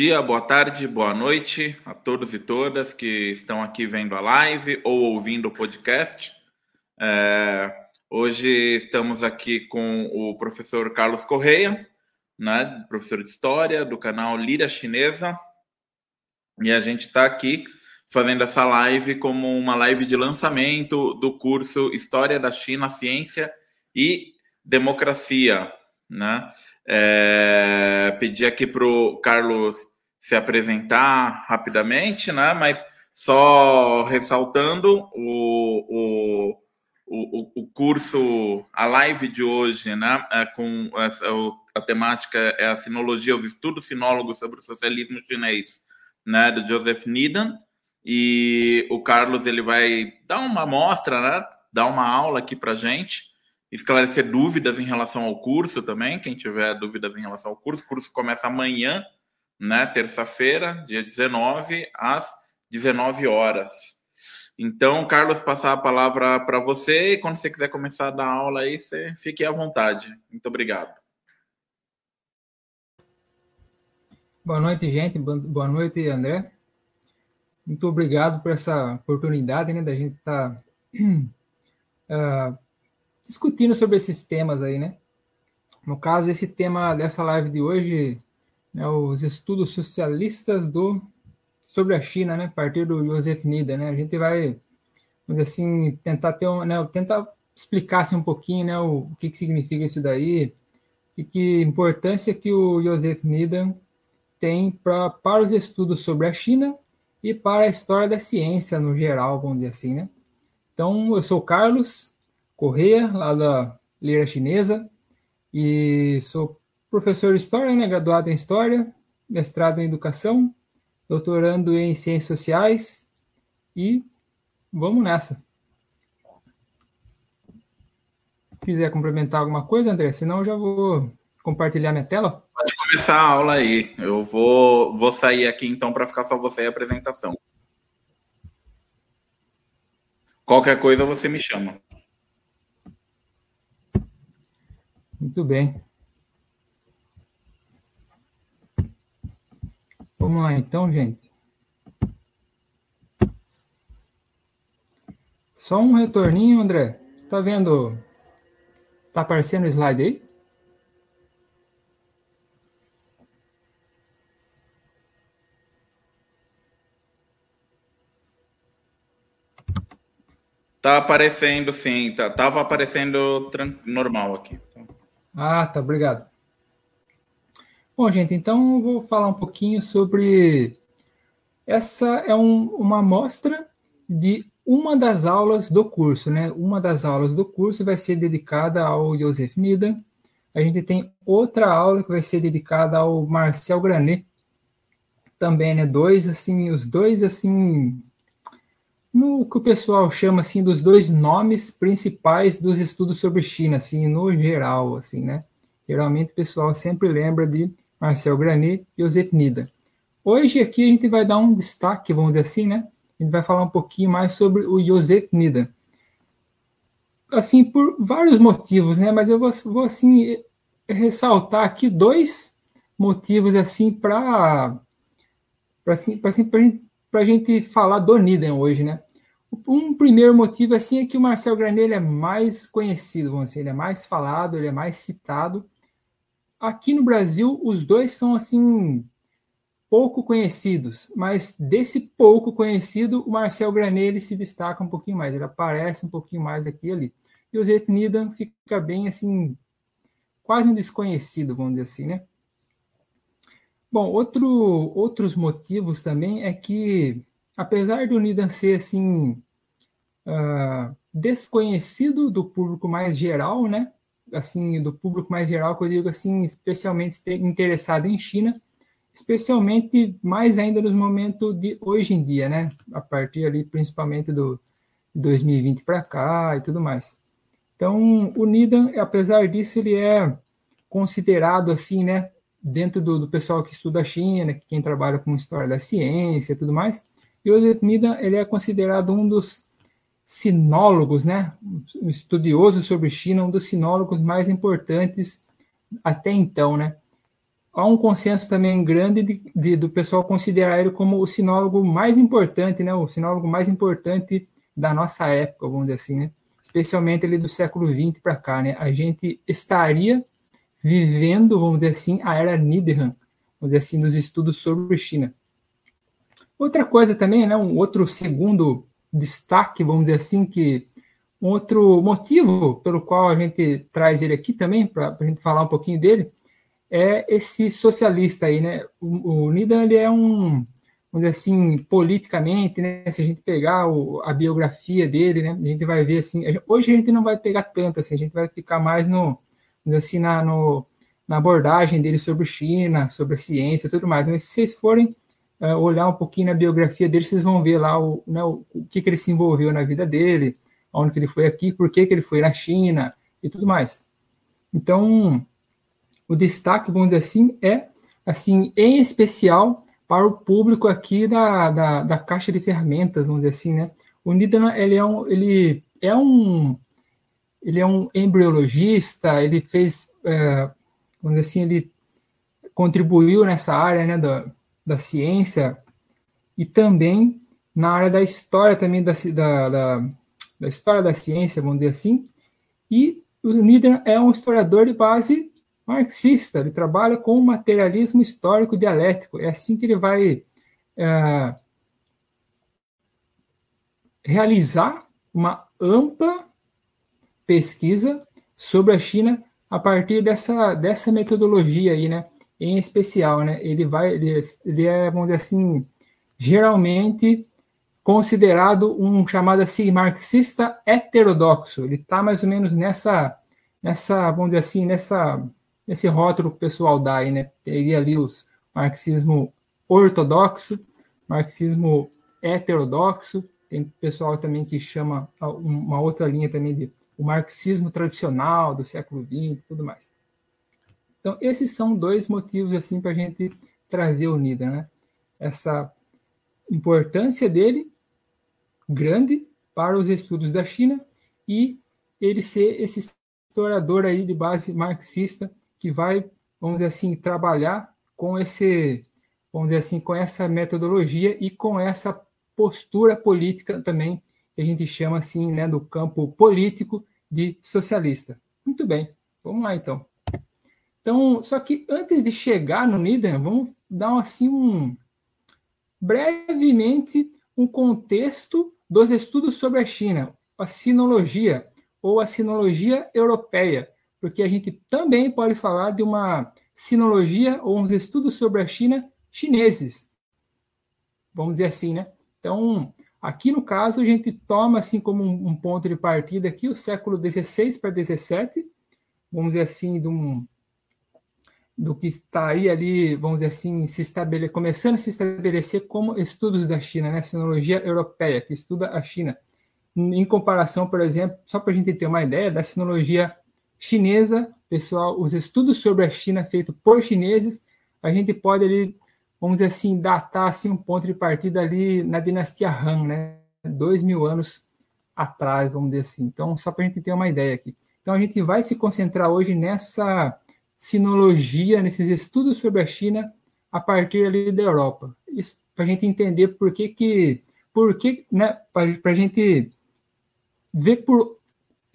Dia, boa tarde, boa noite a todos e todas que estão aqui vendo a live ou ouvindo o podcast. É, hoje estamos aqui com o professor Carlos Correia, né, professor de História do canal Lira Chinesa, e a gente está aqui fazendo essa live como uma live de lançamento do curso História da China, Ciência e Democracia, né? É, pedir aqui para o Carlos se apresentar rapidamente, né? Mas só ressaltando o, o, o, o curso, a live de hoje, né? É com essa, a temática é a sinologia, os estudos sinólogos sobre o socialismo chinês, né? Do Joseph Needham. E o Carlos ele vai dar uma amostra, né? Dar uma aula aqui para gente esclarecer dúvidas em relação ao curso também. Quem tiver dúvidas em relação ao curso, o curso começa amanhã, né, terça-feira, dia 19, às 19 horas. Então, Carlos, passar a palavra para você e quando você quiser começar a dar aula aí, você fique à vontade. Muito obrigado. Boa noite, gente. Boa noite, André. Muito obrigado por essa oportunidade, né, da gente estar tá, uh, discutindo sobre esses temas aí, né? No caso, esse tema dessa live de hoje, né, os estudos socialistas do sobre a China, né, a partir do Joseph Nida, né? A gente vai, assim, tentar ter um, né, tentar explicar assim, um pouquinho, né, o, o que, que significa isso daí e que importância que o Joseph Nida tem pra, para os estudos sobre a China e para a história da ciência no geral, vamos dizer assim, né? Então, eu sou o Carlos, Correia, lá da Lira Chinesa, e sou professor de História, né, graduado em História, mestrado em Educação, doutorando em Ciências Sociais, e vamos nessa. Quiser complementar alguma coisa, André? Senão eu já vou compartilhar minha tela. Pode começar a aula aí. Eu vou, vou sair aqui então para ficar só você e a apresentação. Qualquer coisa você me chama. Muito bem. Vamos lá então, gente. Só um retorninho, André. Tá vendo? Tá aparecendo o slide aí? Tá aparecendo, sim. Tá, tava aparecendo normal aqui. Ah, tá, obrigado. Bom, gente, então eu vou falar um pouquinho sobre. Essa é um, uma amostra de uma das aulas do curso, né? Uma das aulas do curso vai ser dedicada ao Joseph Nida. A gente tem outra aula que vai ser dedicada ao Marcel Granet. Também, né? Dois, assim, os dois, assim, no que o pessoal chama assim dos dois nomes principais dos estudos sobre China, assim, no geral, assim, né? Geralmente o pessoal sempre lembra de Marcel Granit e Josep Nida. Hoje aqui a gente vai dar um destaque, vamos dizer assim, né? A gente vai falar um pouquinho mais sobre o Josep Nida. Assim, por vários motivos, né? Mas eu vou, vou assim ressaltar aqui dois motivos assim para para assim, assim, gente gente falar do Niden hoje, né? Um primeiro motivo assim é que o Marcel Granet é mais conhecido, vamos dizer, ele é mais falado, ele é mais citado. Aqui no Brasil, os dois são assim pouco conhecidos, mas desse pouco conhecido, o Marcel Granet ele se destaca um pouquinho mais, ele aparece um pouquinho mais aqui e ali. E o Zet Nidan fica bem assim, quase um desconhecido, vamos dizer assim, né? Bom, outro, outros motivos também é que, apesar do Nidan ser assim uh, desconhecido do público mais geral, né? Assim, do público mais geral, que eu digo assim, especialmente interessado em China, especialmente mais ainda nos momentos de hoje em dia, né? A partir ali, principalmente do 2020 para cá e tudo mais. Então, o Nidan, apesar disso, ele é considerado assim, né? dentro do, do, pessoal que estuda a China, quem trabalha com história da ciência e tudo mais, Joseph Mida ele é considerado um dos sinólogos, né, um estudioso sobre China, um dos sinólogos mais importantes até então, né. há um consenso também grande de, de, do pessoal considerar ele como o sinólogo mais importante, né? O sinólogo mais importante da nossa época, vamos dizer assim, né? Especialmente ele do século XX para cá, né? A gente estaria vivendo, vamos dizer assim, a era Niederhan, vamos dizer assim, dos estudos sobre China. Outra coisa também, né? Um outro segundo destaque, vamos dizer assim, que um outro motivo pelo qual a gente traz ele aqui também, para a gente falar um pouquinho dele, é esse socialista aí, né? O, o Nidan, ele é um, vamos dizer assim, politicamente, né? Se a gente pegar o, a biografia dele, né? A gente vai ver assim, hoje a gente não vai pegar tanto, assim, a gente vai ficar mais no, assim, na, no, na abordagem dele sobre China, sobre a ciência tudo mais. Mas se vocês forem uh, olhar um pouquinho na biografia dele, vocês vão ver lá o, né, o, o que, que ele se envolveu na vida dele, onde que ele foi aqui, por que, que ele foi na China e tudo mais. Então, o destaque, vamos dizer assim, é, assim, em especial para o público aqui da, da, da caixa de ferramentas, vamos dizer assim, né? O Nidan, ele é um, ele é um, ele é um embriologista, ele fez, é, vamos dizer assim, ele contribuiu nessa área, né, da ciência e também na área da história também da, da, da, da história da ciência, vamos dizer assim, e o Nidan é um historiador de base marxista, ele trabalha com o materialismo histórico dialético. É assim que ele vai é, realizar uma ampla pesquisa sobre a China a partir dessa, dessa metodologia aí, né? Em especial, né? Ele vai, ele, ele é, vamos dizer assim, geralmente considerado um chamado assim marxista heterodoxo. Ele está mais ou menos nessa, nessa, vamos dizer assim, nessa esse rótulo que o pessoal dá aí, né? Teria ali os marxismo ortodoxo, marxismo heterodoxo, tem pessoal também que chama uma outra linha também de o marxismo tradicional do século XX tudo mais. Então, esses são dois motivos assim para a gente trazer o NIDA, né? Essa importância dele grande para os estudos da China e ele ser esse historiador aí de base marxista que vai, vamos dizer assim, trabalhar com esse, vamos dizer assim, com essa metodologia e com essa postura política também, que a gente chama assim, né, do campo político de socialista. Muito bem, vamos lá então. Então, só que antes de chegar no Nidan, vamos dar assim um brevemente um contexto dos estudos sobre a China, a sinologia ou a sinologia europeia, porque a gente também pode falar de uma sinologia ou uns estudos sobre a China chineses. Vamos dizer assim, né? Então, aqui no caso, a gente toma assim como um, ponto de partida aqui o século XVI para XVII, vamos dizer assim, de um, do que estaria ali, vamos dizer assim, se estabele, começando a se estabelecer como estudos da China, né? Sinologia europeia, que estuda a China. Em comparação, por exemplo, só para a gente ter uma ideia, da sinologia chinesa, pessoal, os estudos sobre a China feitos por chineses, a gente pode ali, vamos dizer assim, datar assim, um ponto de partida ali na dinastia Han, né? Dois mil anos atrás, vamos dizer assim. Então, só para a gente ter uma ideia aqui. Então, a gente vai se concentrar hoje nessa sinologia, nesses estudos sobre a China a partir ali da Europa. Para a gente entender por que que, por que, né, para a gente ver por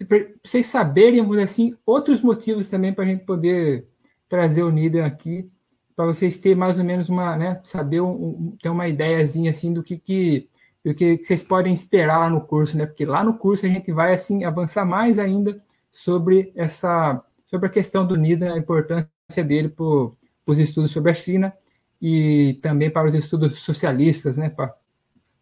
para vocês saberem, assim, outros motivos também para a gente poder trazer o Nidan aqui, para vocês terem mais ou menos uma, né, saber, um, ter uma ideiazinha assim do que, que, do que vocês podem esperar lá no curso, né? Porque lá no curso a gente vai assim avançar mais ainda sobre essa, sobre a questão do Nidan, a importância dele para os estudos sobre a China e também para os estudos socialistas, né? Para,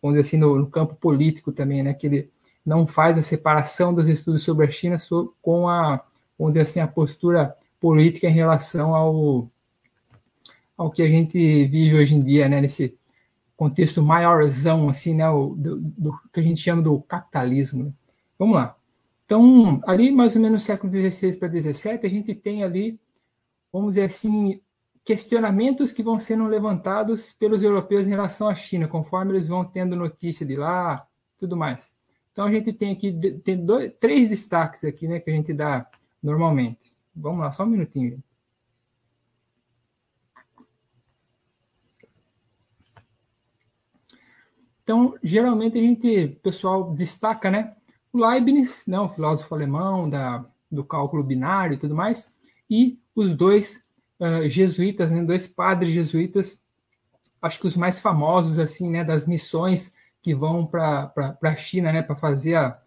vamos dizer assim, no, no campo político também, né? Que ele não faz a separação dos estudos sobre a China com a, onde assim, a postura política em relação ao, ao que a gente vive hoje em dia, né, nesse contexto maiorzão, assim, né, do, do que a gente chama do capitalismo. Vamos lá. Então, ali mais ou menos no século XVI para XVII, a gente tem ali, vamos dizer assim, questionamentos que vão sendo levantados pelos europeus em relação à China, conforme eles vão tendo notícia de lá, tudo mais. Então, a gente tem aqui tem dois, três destaques aqui, né, que a gente dá normalmente. Vamos lá, só um minutinho. Então, geralmente a gente, o pessoal destaca, né, Leibniz, né, o filósofo alemão da, do cálculo binário e tudo mais, e os dois uh, jesuítas, né, dois padres jesuítas, acho que os mais famosos assim, né, das missões que vão para a China, né, para fazer a,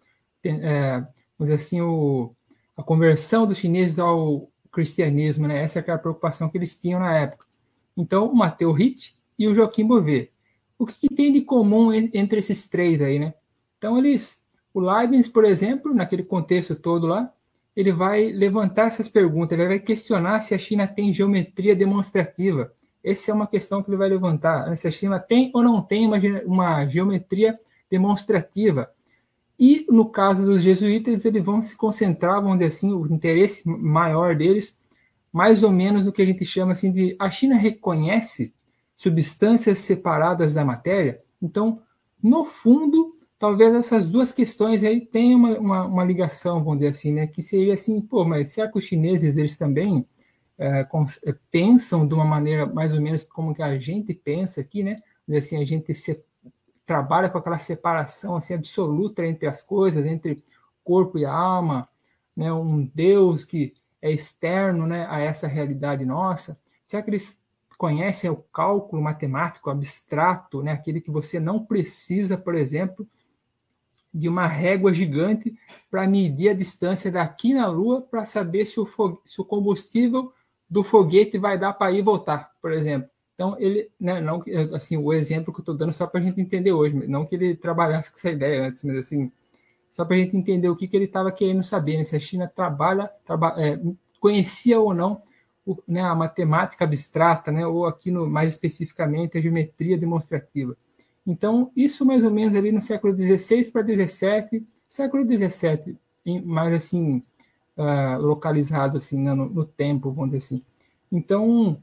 é, vamos dizer assim, o, a conversão dos chineses ao cristianismo, né? Essa é a preocupação que eles tinham na época. Então, o Mateu Ritt e o Joaquim Bouvet. O que, que, tem de comum entre esses três aí, né? Então, eles, o Leibniz, por exemplo, naquele contexto todo lá, ele vai levantar essas perguntas, ele vai questionar se a China tem geometria demonstrativa. Essa é uma questão que ele vai levantar. Se a China tem ou não tem uma, uma geometria demonstrativa. E no caso dos jesuítas, eles vão se concentrar, vamos dizer assim, o interesse maior deles, mais ou menos no que a gente chama assim de a China reconhece substâncias separadas da matéria. Então, no fundo, talvez essas duas questões aí tenham uma, uma, uma, ligação, vamos dizer assim, né? Que seria assim, pô, mas será que os chineses eles também é, é, pensam de uma maneira mais ou menos como que a gente pensa aqui, né? Assim, a gente se, trabalha com aquela separação assim absoluta entre as coisas, entre corpo e alma, né? Um Deus que é externo, né, a essa realidade nossa. Será que eles conhecem o cálculo matemático abstrato, né? Aquele que você não precisa, por exemplo, de uma régua gigante para medir a distância daqui na Lua para saber se o, se o, combustível do foguete vai dar para ir e voltar, por exemplo. Então, ele, né, não, assim, o exemplo que eu estou dando só para a gente entender hoje, não que ele trabalhasse com essa ideia antes, mas assim, só para a gente entender o que, que ele estava querendo saber, né, se a China trabalha, traba, é, conhecia ou não o, né, a matemática abstrata, né, ou aqui no, mais especificamente a geometria demonstrativa. Então, isso mais ou menos ali no século XVI para XVII, século XVII, mais assim, uh, localizado assim, né, no, no, tempo, vamos dizer assim. Então,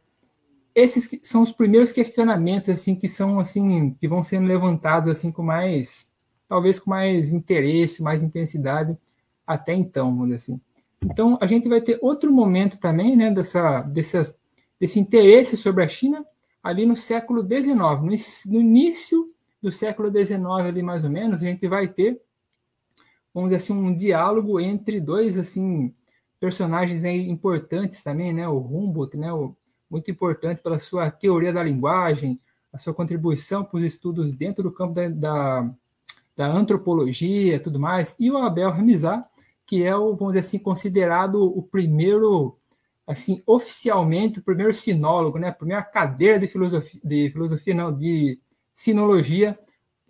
esses são os primeiros questionamentos assim que são assim que vão sendo levantados assim com mais talvez com mais interesse, mais intensidade até então, vamos dizer assim. Então, a gente vai ter outro momento também, né, dessa, dessas, desse interesse sobre a China ali no século XIX, no, no início do século XIX ali mais ou menos, a gente vai ter, vamos dizer assim, um diálogo entre dois assim personagens importantes também, né? O Humboldt, né? O, muito importante pela sua teoria da linguagem, a sua contribuição para os estudos dentro do campo da, da, da antropologia, tudo mais, e o Abel Ramizar, que é o, vamos dizer assim, considerado o primeiro, assim, oficialmente, o primeiro sinólogo, né? A primeira cadeira de filosofia, de filosofia não, de sinologia,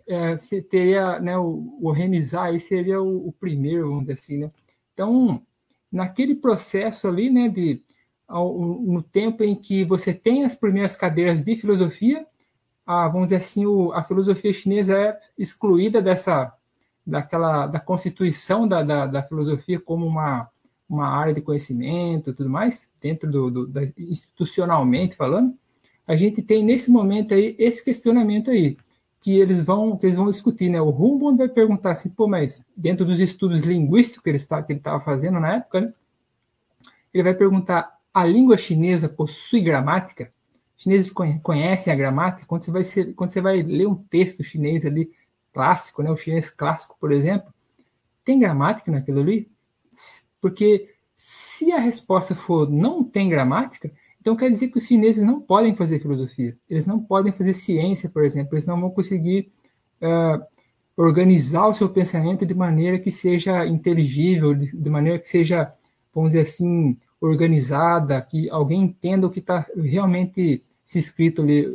é, teria, né, o, o remizar aí seria o, o, primeiro, vamos dizer assim, né? Então, naquele processo ali, né, de ao, no tempo em que você tem as primeiras cadeiras de filosofia, a, vamos dizer assim, o, a filosofia chinesa é excluída dessa daquela da constituição da, da, da filosofia como uma uma área de conhecimento tudo mais, dentro do, do da, institucionalmente falando, a gente tem nesse momento aí esse questionamento aí que eles vão que eles vão discutir, né? O Humboldt vai perguntar assim, pô, mas dentro dos estudos linguísticos que ele está que ele estava fazendo na época, né? ele vai perguntar: a língua chinesa possui gramática? Chineses conhecem a gramática? Quando você vai ser, quando você vai ler um texto chinês ali clássico, né? O chinês clássico, por exemplo, tem gramática naquilo ali? Porque se a resposta for não tem gramática, então quer dizer que os chineses não podem fazer filosofia, eles não podem fazer ciência, por exemplo, eles não vão conseguir uh, organizar o seu pensamento de maneira que seja inteligível, de, de maneira que seja, vamos dizer assim, organizada, que alguém entenda o que está realmente se escrito ali.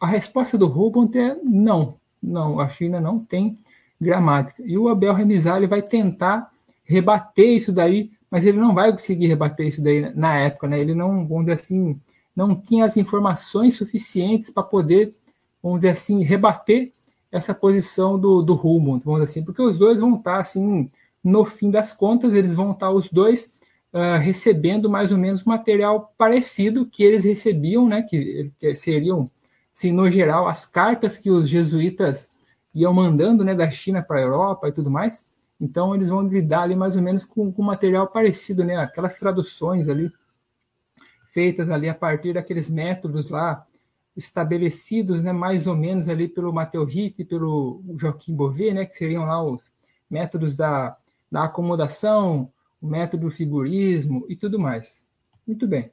A resposta do Rubens é não, não, a China não tem gramática. E o Abel Remizar vai tentar rebater isso daí mas ele não vai conseguir rebater isso daí na época, né? Ele não, vamos dizer assim, não tinha as informações suficientes para poder, vamos dizer assim, rebater essa posição do, do Humboldt, vamos dizer assim, porque os dois vão estar, assim, no fim das contas, eles vão estar os dois uh, recebendo mais ou menos material parecido que eles recebiam, né? Que, que seriam, assim, no geral, as cartas que os jesuítas iam mandando, né, da China para a Europa e tudo mais. Então, eles vão lidar ali mais ou menos com, com material parecido, né? Aquelas traduções ali, feitas ali a partir daqueles métodos lá estabelecidos, né, mais ou menos ali pelo Matteo Ritt e pelo Joaquim Bové, né, que seriam lá os métodos da, da acomodação, o método do figurismo e tudo mais. Muito bem.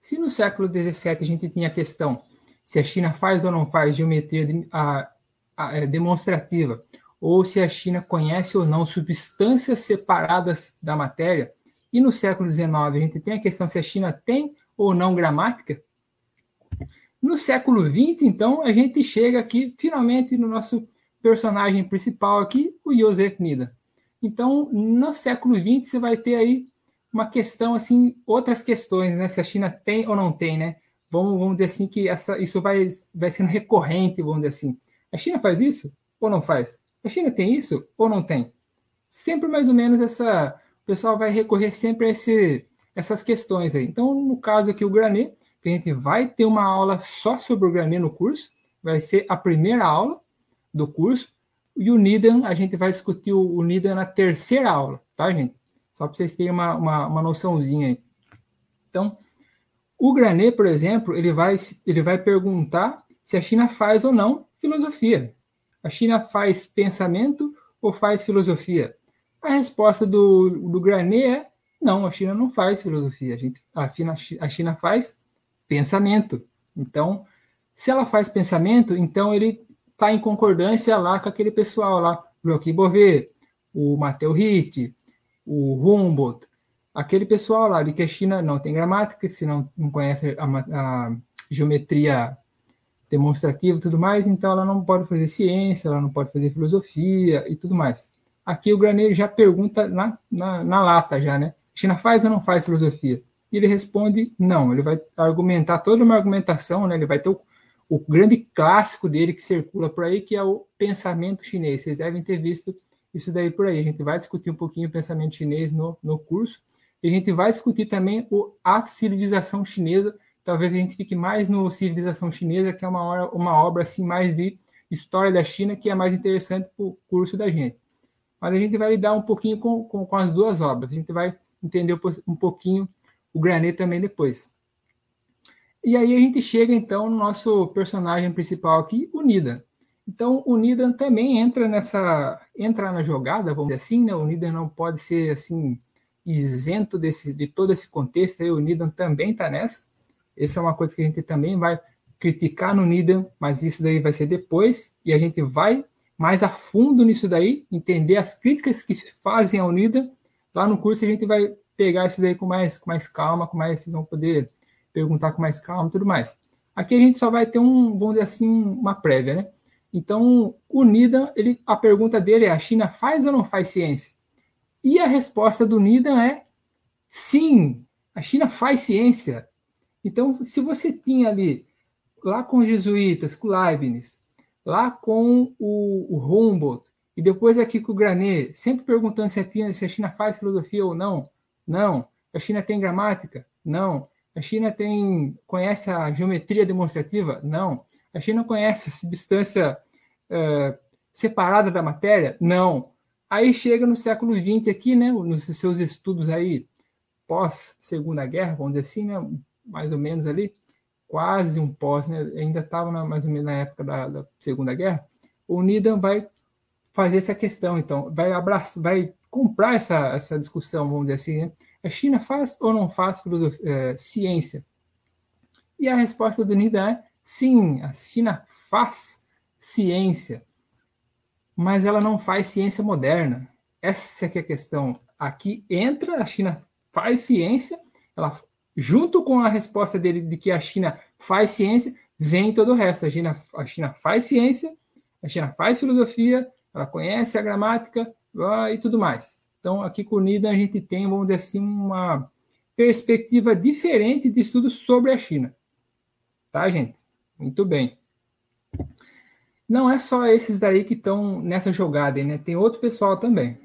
Se no século XVII a gente tinha a questão se a China faz ou não faz geometria de, a, a, é, demonstrativa, ou se a China conhece ou não substâncias separadas da matéria, e no século XIX a gente tem a questão se a China tem ou não gramática, no século XX, então, a gente chega aqui finalmente no nosso personagem principal aqui, o Joseph Nida. Então, no século XX, você vai ter aí uma questão, assim, outras questões, né? Se a China tem ou não tem, né? Vamos, vamos dizer assim que essa, isso vai, vai sendo recorrente, vamos dizer assim. A China faz isso ou não faz? A China tem isso ou não tem? Sempre mais ou menos essa... O pessoal vai recorrer sempre a esse, essas questões aí. Então, no caso aqui, o Granet, a gente vai ter uma aula só sobre o Granet no curso, vai ser a primeira aula do curso, e o Nidan, a gente vai discutir o, o Nidan na terceira aula, tá, gente? Só para vocês terem uma, uma, uma noçãozinha aí. Então, o Granet, por exemplo, ele vai, ele vai perguntar se a China faz ou não filosofia. A China faz pensamento ou faz filosofia? A resposta do, do Granet é não, a China não faz filosofia. A, gente, a, China, a China faz pensamento. Então, se ela faz pensamento, então ele está em concordância lá com aquele pessoal lá, Joaquim Bové, o Matteo Ritt, o Humboldt, aquele pessoal lá de que a China não tem gramática, se não, não conhece a, a geometria demonstrativa e tudo mais, então ela não pode fazer ciência, ela não pode fazer filosofia e tudo mais. Aqui o Granet já pergunta na, na, na lata já, né? China faz ou não faz filosofia? E ele responde não, ele vai argumentar toda uma argumentação, né? Ele vai ter o, o grande clássico dele que circula por aí, que é o pensamento chinês. Vocês devem ter visto isso daí por aí. A gente vai discutir um pouquinho o pensamento chinês no, no curso. E a gente vai discutir também o, a civilização chinesa. Talvez a gente fique mais no civilização chinesa, que é uma, hora, uma obra assim mais de história da China, que é mais interessante para o curso da gente. Mas a gente vai lidar um pouquinho com, com, com as duas obras. A gente vai entender um pouquinho o Granet também depois. E aí a gente chega então no nosso personagem principal aqui, o Nidan. Então o Nidan também entra nessa entra na jogada, vamos dizer assim, né? O Nidan não pode ser assim isento desse de todo esse contexto, aí o Nidan também está nessa. Essa é uma coisa que a gente também vai criticar no Nidan, mas isso daí vai ser depois e a gente vai mais a fundo nisso daí, entender as críticas que se fazem ao Nidan. Lá no curso a gente vai pegar isso daí com mais com mais calma, com mais vão poder perguntar com mais calma e tudo mais. Aqui a gente só vai ter um, vamos dizer assim, uma prévia, né? Então, o Nidan, ele, a pergunta dele é: a China faz ou não faz ciência? E a resposta do Nidan é: sim, a China faz ciência. Então, se você tinha ali, lá com os jesuítas, com Leibniz, lá com o, o Humboldt, e depois aqui com o Granet, sempre perguntando se a, China, se a China faz filosofia ou não. Não. A China tem gramática? Não. A China tem conhece a geometria demonstrativa? Não. A China conhece a substância uh, separada da matéria? Não. Aí chega no século XX aqui, né, nos seus estudos aí pós Segunda Guerra, vamos dizer assim, né, mais ou menos ali, quase um pós, né, ainda estava mais ou menos na época da, da Segunda Guerra. O Needham vai fazer essa questão, então, vai abraçar, vai comprar essa, essa discussão, vamos dizer assim, né? A China faz ou não faz é, ciência? E a resposta do NIDA é sim, a China faz ciência, mas ela não faz ciência moderna. Essa é a questão. Aqui entra, a China faz ciência, ela, junto com a resposta dele de que a China faz ciência, vem todo o resto. A China, a China faz ciência, a China faz filosofia, ela conhece a gramática e tudo mais. Então, aqui com o NIDA, a gente tem, vamos dizer assim, uma perspectiva diferente de estudos sobre a China. Tá, gente? Muito bem. Não é só esses daí que estão nessa jogada, né? Tem outro pessoal também.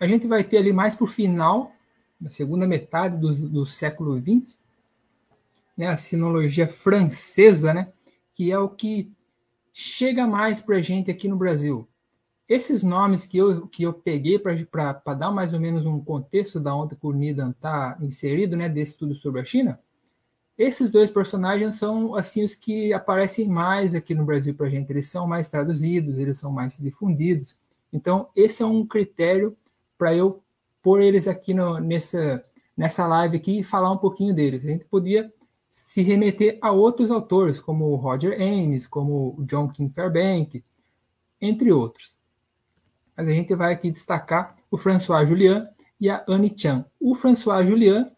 A gente vai ter ali mais para o final, na segunda metade do, do século XX, né, a sinologia francesa, né, que é o que chega mais para a gente aqui no Brasil. esses nomes que eu, que eu peguei para dar mais ou menos um contexto da onde o Nidan está inserido, né, desse estudo sobre a China, esses dois personagens são assim os que aparecem mais aqui no Brasil para a gente. Eles são mais traduzidos, eles são mais difundidos. Então, esse é um critério para eu pôr eles aqui no, nessa, nessa live aqui e falar um pouquinho deles. A gente podia se remeter a outros autores, como o Roger Ames, como o John King Fairbank, entre outros. Mas a gente vai aqui destacar o François Julian e a Anne Chan. O François Julian,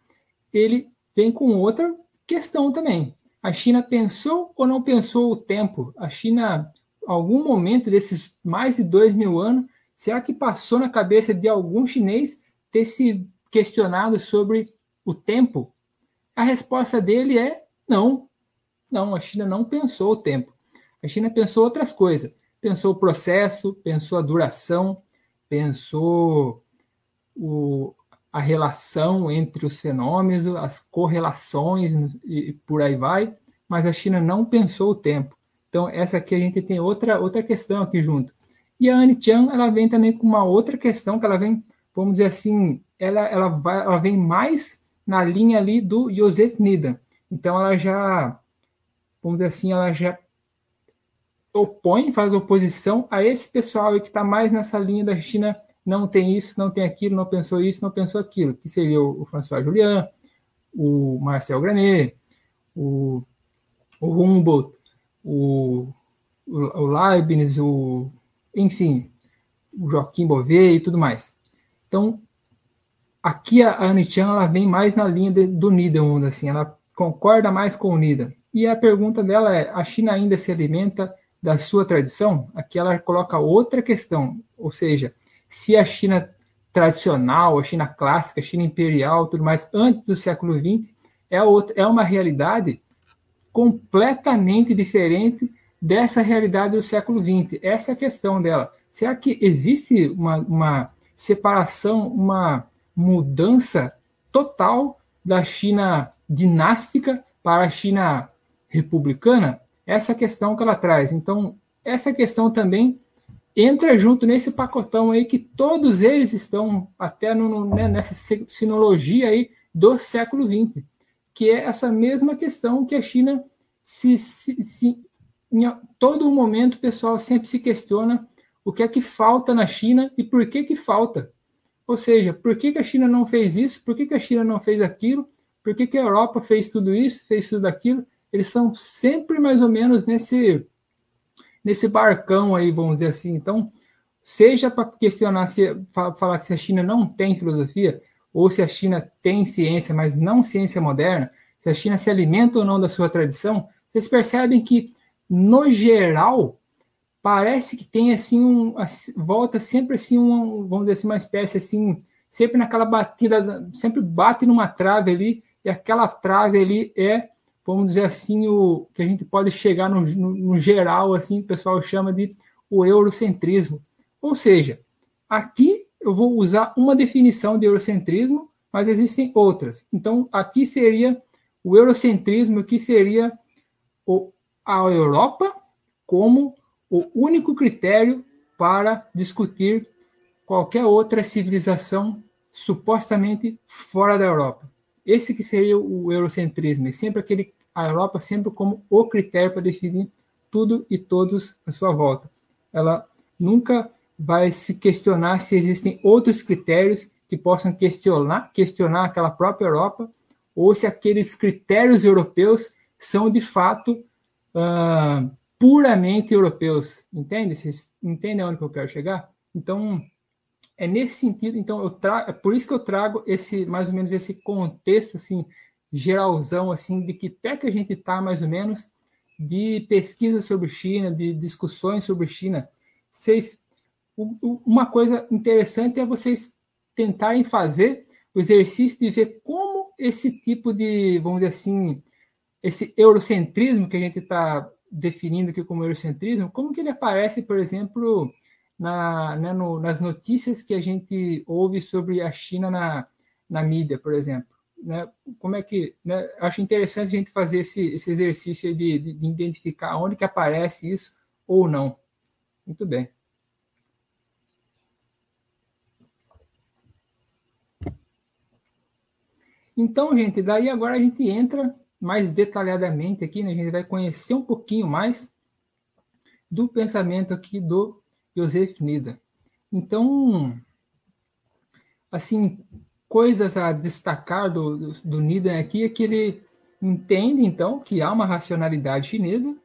ele vem com outra questão também. A China pensou ou não pensou o tempo? A China, algum momento desses mais de dois mil anos, será que passou na cabeça de algum chinês ter se questionado sobre o tempo? A resposta dele é não. Não, a China não pensou o tempo. A China pensou outras coisas. Pensou o processo, pensou a duração, pensou o, a relação entre os fenômenos, as correlações e por aí vai, mas a China não pensou o tempo. Então, essa aqui a gente tem outra, outra questão aqui junto. E a Anne Chan, ela vem também com uma outra questão, que ela vem, vamos dizer assim, ela, ela, vai, ela vem mais na linha ali do Joseph Nida. Então, ela já, vamos dizer assim, ela já opõe, faz oposição a esse pessoal que está mais nessa linha da China não tem isso, não tem aquilo, não pensou isso, não pensou aquilo, que seria o, François Julian, o Marcel Granet, o, o Humboldt, o, o, Leibniz, o, enfim, o Joaquim Bouvet e tudo mais. Então, aqui a Anne Chan ela vem mais na linha de, do Nida, assim, ela concorda mais com o Nida. E a pergunta dela é: a China ainda se alimenta da sua tradição? Aqui ela coloca outra questão, ou seja, se a China tradicional, a China clássica, a China imperial, tudo mais, antes do século XX, é, outra, é uma realidade completamente diferente dessa realidade do século XX. Essa é a questão dela. Será que existe uma, uma separação, uma mudança total da China dinástica para a China republicana? Essa é questão que ela traz. Então, essa questão também entra junto nesse pacotão aí que todos eles estão até no, né, nessa sinologia aí do século XX, que é essa mesma questão que a China se, se, se em todo momento o pessoal sempre se questiona o que é que falta na China e por que que falta. Ou seja, por que, que a China não fez isso? Por que, que a China não fez aquilo? Por que, que a Europa fez tudo isso, fez tudo aquilo? Eles são sempre mais ou menos nesse nesse barcão aí, vamos dizer assim. Então, seja para questionar se falar que se a China não tem filosofia ou se a China tem ciência, mas não ciência moderna, se a China se alimenta ou não da sua tradição, vocês percebem que no geral parece que tem assim um volta sempre assim um, vamos dizer assim uma espécie assim sempre naquela batida sempre bate numa trave ali e aquela trave ali é vamos dizer assim, o que a gente pode chegar no, no, no geral, assim, o pessoal chama de o eurocentrismo. Ou seja, aqui eu vou usar uma definição de eurocentrismo, mas existem outras. Então, aqui seria o eurocentrismo, que seria o, a Europa como o único critério para discutir qualquer outra civilização supostamente fora da Europa. Esse que seria o eurocentrismo, e sempre aquele a Europa sempre como o critério para definir tudo e todos à sua volta. Ela nunca vai se questionar se existem outros critérios que possam questionar, questionar aquela própria Europa, ou se aqueles critérios europeus são de fato uh, puramente europeus. Entende? Vocês entendem onde eu quero chegar? Então, é nesse sentido, então eu trago, é por isso que eu trago esse mais ou menos esse contexto assim geralzão assim de que pé que a gente está mais ou menos de pesquisa sobre China, de discussões sobre China. Vocês, uma coisa interessante é vocês tentarem fazer o exercício de ver como esse tipo de, vamos dizer assim, esse eurocentrismo que a gente está definindo aqui como eurocentrismo, como que ele aparece, por exemplo, na, né, no, nas notícias que a gente ouve sobre a China na, na mídia, por exemplo né, como é que né, acho interessante a gente fazer esse, esse exercício de, de, identificar onde que aparece isso ou não. Muito bem. Então, gente, daí agora a gente entra mais detalhadamente aqui, né, a gente vai conhecer um pouquinho mais do pensamento aqui do Joseph Nida. Então, assim, coisas a destacar do, do, do Nida aqui é que ele entende, então, que há uma racionalidade chinesa,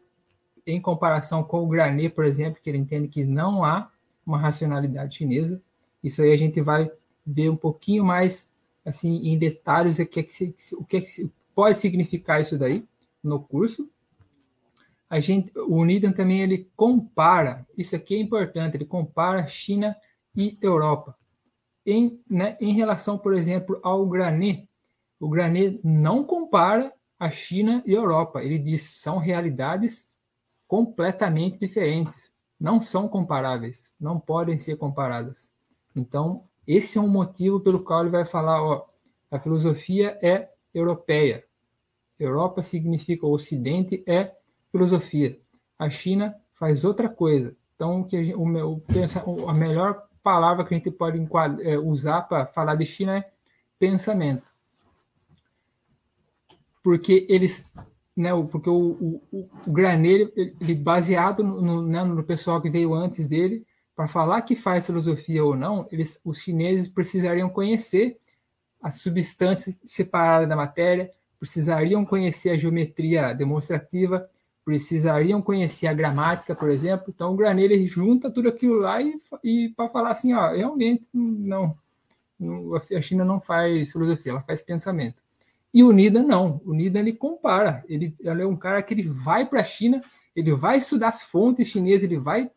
em comparação com o Granet, por exemplo, que ele entende que não há uma racionalidade chinesa. Isso aí a gente vai ver um pouquinho mais assim em detalhes o que, é que, o que, é que pode significar isso daí no curso. A gente, o Needham também ele compara, isso aqui é importante, ele compara China e Europa. Em, né, em relação, por exemplo, ao Granet, o Granet não compara a China e a Europa. Ele diz são realidades completamente diferentes, não são comparáveis, não podem ser comparadas. Então, esse é um motivo pelo qual ele vai falar, ó, a filosofia é europeia. Europa significa o Ocidente é filosofia. A China faz outra coisa. Então, que o, meu, a melhor palavra que a gente pode é, usar para falar de China é pensamento. Porque eles né, porque o, o, o Graneiro, ele baseado no, né, no, pessoal que veio antes dele, para falar que faz filosofia ou não, eles, os chineses precisariam conhecer a substância separada da matéria, precisariam conhecer a geometria demonstrativa, precisariam conhecer a gramática, por exemplo. Então, o Graneiro ele junta tudo aquilo lá e, e para falar assim, ó, realmente não, não, a China não faz filosofia, ela faz pensamento. E o Nida não. O Nida ele compara. Ele, ele é um cara que ele vai para a China, ele vai estudar as fontes chinesas, ele vai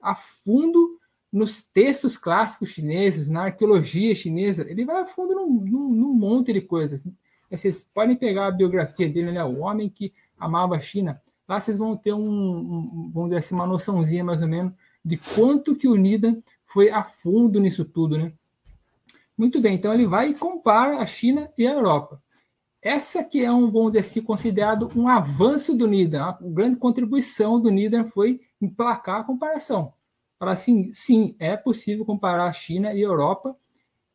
a fundo nos textos clássicos chineses, na arqueologia chinesa, ele vai a fundo num, num, num monte de coisas. Vocês podem pegar a biografia dele, né? O homem que amava a China. Lá vocês vão ter um, um vamos assim, uma noçãozinha mais ou menos de quanto que o Nida foi a fundo nisso tudo, né? Muito bem, então ele vai e compara a China e a Europa. Essa que é um, bom dizer considerado um avanço do NIDA. A grande contribuição do NIDA foi emplacar a comparação. Falar assim, sim, é possível comparar a China e a Europa,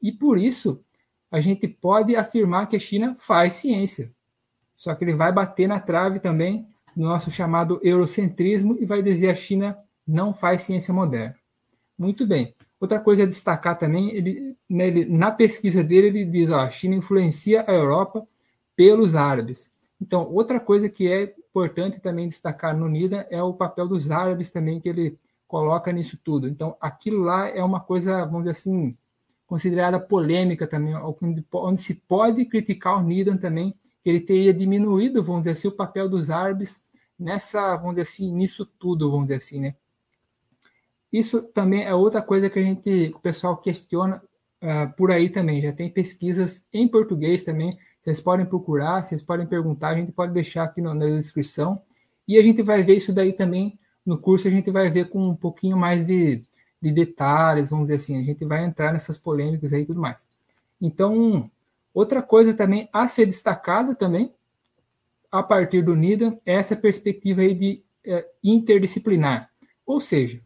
e por isso a gente pode afirmar que a China faz ciência. Só que ele vai bater na trave também nosso chamado eurocentrismo e vai dizer a China não faz ciência moderna. Muito bem. Outra coisa a destacar também, ele, né, ele na pesquisa dele, ele diz: ó, a China influencia a Europa pelos árabes. Então, outra coisa que é importante também destacar no NIDA é o papel dos árabes também que ele coloca nisso tudo. Então, aquilo lá é uma coisa, vamos dizer assim, considerada polêmica também, onde se pode criticar o NIDA também, que ele teria diminuído, vamos dizer assim, o papel dos árabes nessa, vamos dizer assim, nisso tudo, vamos dizer assim, né? Isso também é outra coisa que a gente, o pessoal questiona uh, por aí também. Já tem pesquisas em português também vocês podem procurar, vocês podem perguntar, a gente pode deixar aqui na descrição. E a gente vai ver isso daí também no curso, a gente vai ver com um pouquinho mais de, de detalhes, vamos dizer assim, a gente vai entrar nessas polêmicas aí e tudo mais. Então, outra coisa também a ser destacada também, a partir do NIDA, é essa perspectiva aí de é, interdisciplinar. Ou seja,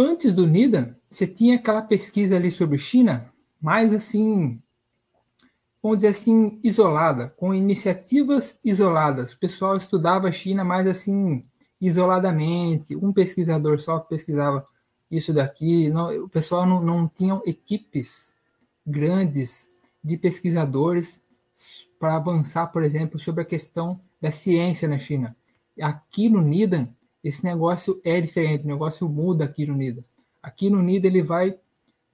Antes do NIDA, você tinha aquela pesquisa ali sobre China, mais assim, vamos dizer assim, isolada, com iniciativas isoladas. O pessoal estudava a China mais assim, isoladamente, um pesquisador só pesquisava isso daqui. Não, o pessoal não, não tinha equipes grandes de pesquisadores para avançar, por exemplo, sobre a questão da ciência na China. Aqui no NIDA, esse negócio é diferente, o negócio muda aqui no NIDA. Aqui no NIDA ele vai,